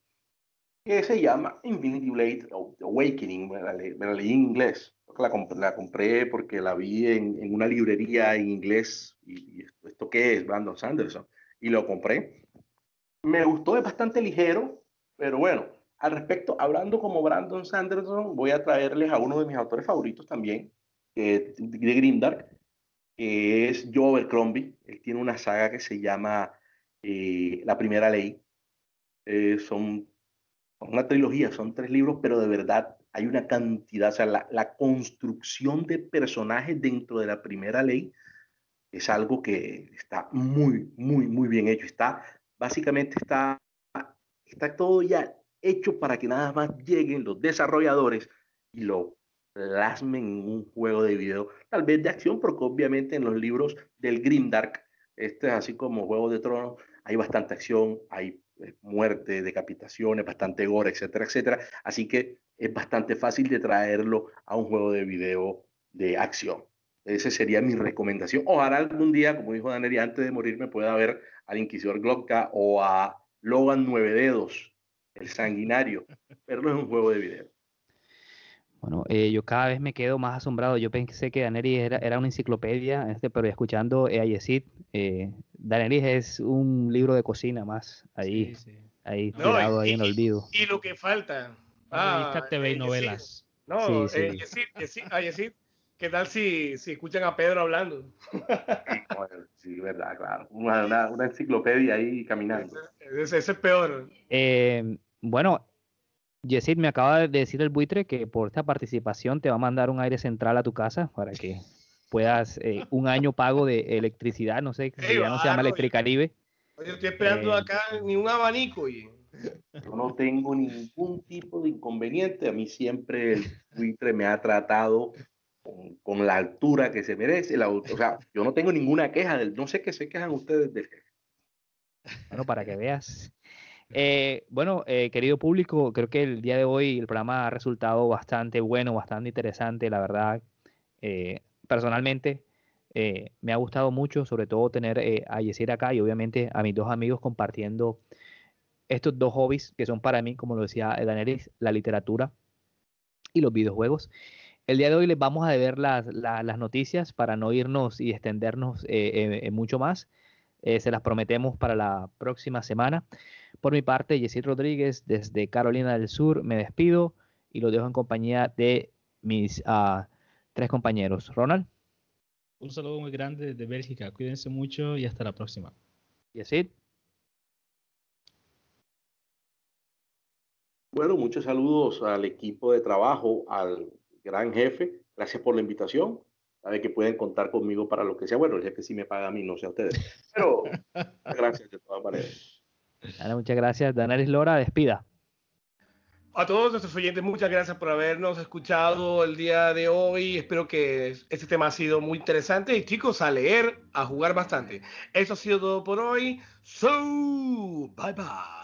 que se llama Infinity Blade Awakening, me la, leí, en inglés, la, la, compré porque la vi en, en una librería en inglés y, esto qué es, Brandon Sanderson, y lo compré. Me gustó, es bastante ligero, pero bueno, al respecto, hablando como Brandon Sanderson, voy a traerles a uno de mis autores favoritos también, de Grimdark, que es Joe Abercrombie. Él tiene una saga que se llama eh, La Primera Ley. Eh, son una trilogía, son tres libros, pero de verdad hay una cantidad, o sea, la, la, construcción de personajes dentro de la primera ley es algo que está muy, muy, muy bien hecho. Está, básicamente está, está todo ya hecho para que nada más lleguen los desarrolladores y lo plasmen en un juego de video, tal vez de acción, porque obviamente en los libros del Grimdark, este es así como Juego de Tronos, hay bastante acción, hay eh, muerte, decapitaciones, bastante gore, etcétera, etcétera. Así que es bastante fácil de traerlo a un juego de video de acción. Esa sería mi recomendación. Ojalá algún día, como dijo Daneri, antes de morir me pueda ver al Inquisidor Glocka o a Logan Nueve Dedos, el sanguinario, pero no es un juego de video. Bueno, eh, yo cada vez me quedo más asombrado. Yo pensé que Daenerys era, era una enciclopedia, este, pero escuchando a Yesid, eh, Daenerys es un libro de cocina más ahí, ahí tirado ahí en el olvido. Y lo que falta. Ah, TV y novelas. No, sí, eh, Yesid, a Yesid, ¿qué tal si, si escuchan a Pedro hablando? sí, verdad, claro. Una, una, enciclopedia ahí caminando. Ese, ese es peor. Eh, bueno, Yesid, me acaba de decir el buitre que por esta participación te va a mandar un aire central a tu casa para que puedas eh, un año pago de electricidad, no sé, si ya no se llama Electricaribe. Yo estoy esperando eh, acá ni un abanico y... Yo no tengo ningún tipo de inconveniente, a mí siempre el buitre me ha tratado con, la altura que se merece, la, o sea, yo no tengo ninguna queja, del, no sé qué se quejan ustedes del jefe. Bueno, para que veas. Eh, bueno, eh, querido público, creo que el día de hoy el programa ha resultado bastante bueno, bastante interesante, la verdad. Eh, personalmente, me ha gustado mucho, sobre todo tener a Yesir acá y obviamente a mis dos amigos compartiendo estos dos hobbies que son para mí, como lo decía Danelis, la literatura y los videojuegos. El día de hoy les vamos a deber las, las, noticias para no irnos y extendernos mucho más. se las prometemos para la próxima semana. Por mi parte, Yesid Rodríguez desde Carolina del Sur, me despido y lo dejo en compañía de mis uh, tres compañeros. Ronald. Un saludo muy grande desde Bélgica. Cuídense mucho y hasta la próxima. Yesid. Bueno, muchos saludos al equipo de trabajo, al gran jefe. Gracias por la invitación. Sabe que pueden contar conmigo para lo que sea. Bueno, el jefe sí me paga a mí, no sé a ustedes. Pero gracias de todas maneras muchas gracias. Danaris Lora, despida. A todos nuestros oyentes, muchas gracias por habernos escuchado el día de hoy. Espero que este tema ha sido muy interesante. Y chicos, a leer, a jugar bastante. Eso ha sido todo por hoy. So, bye bye.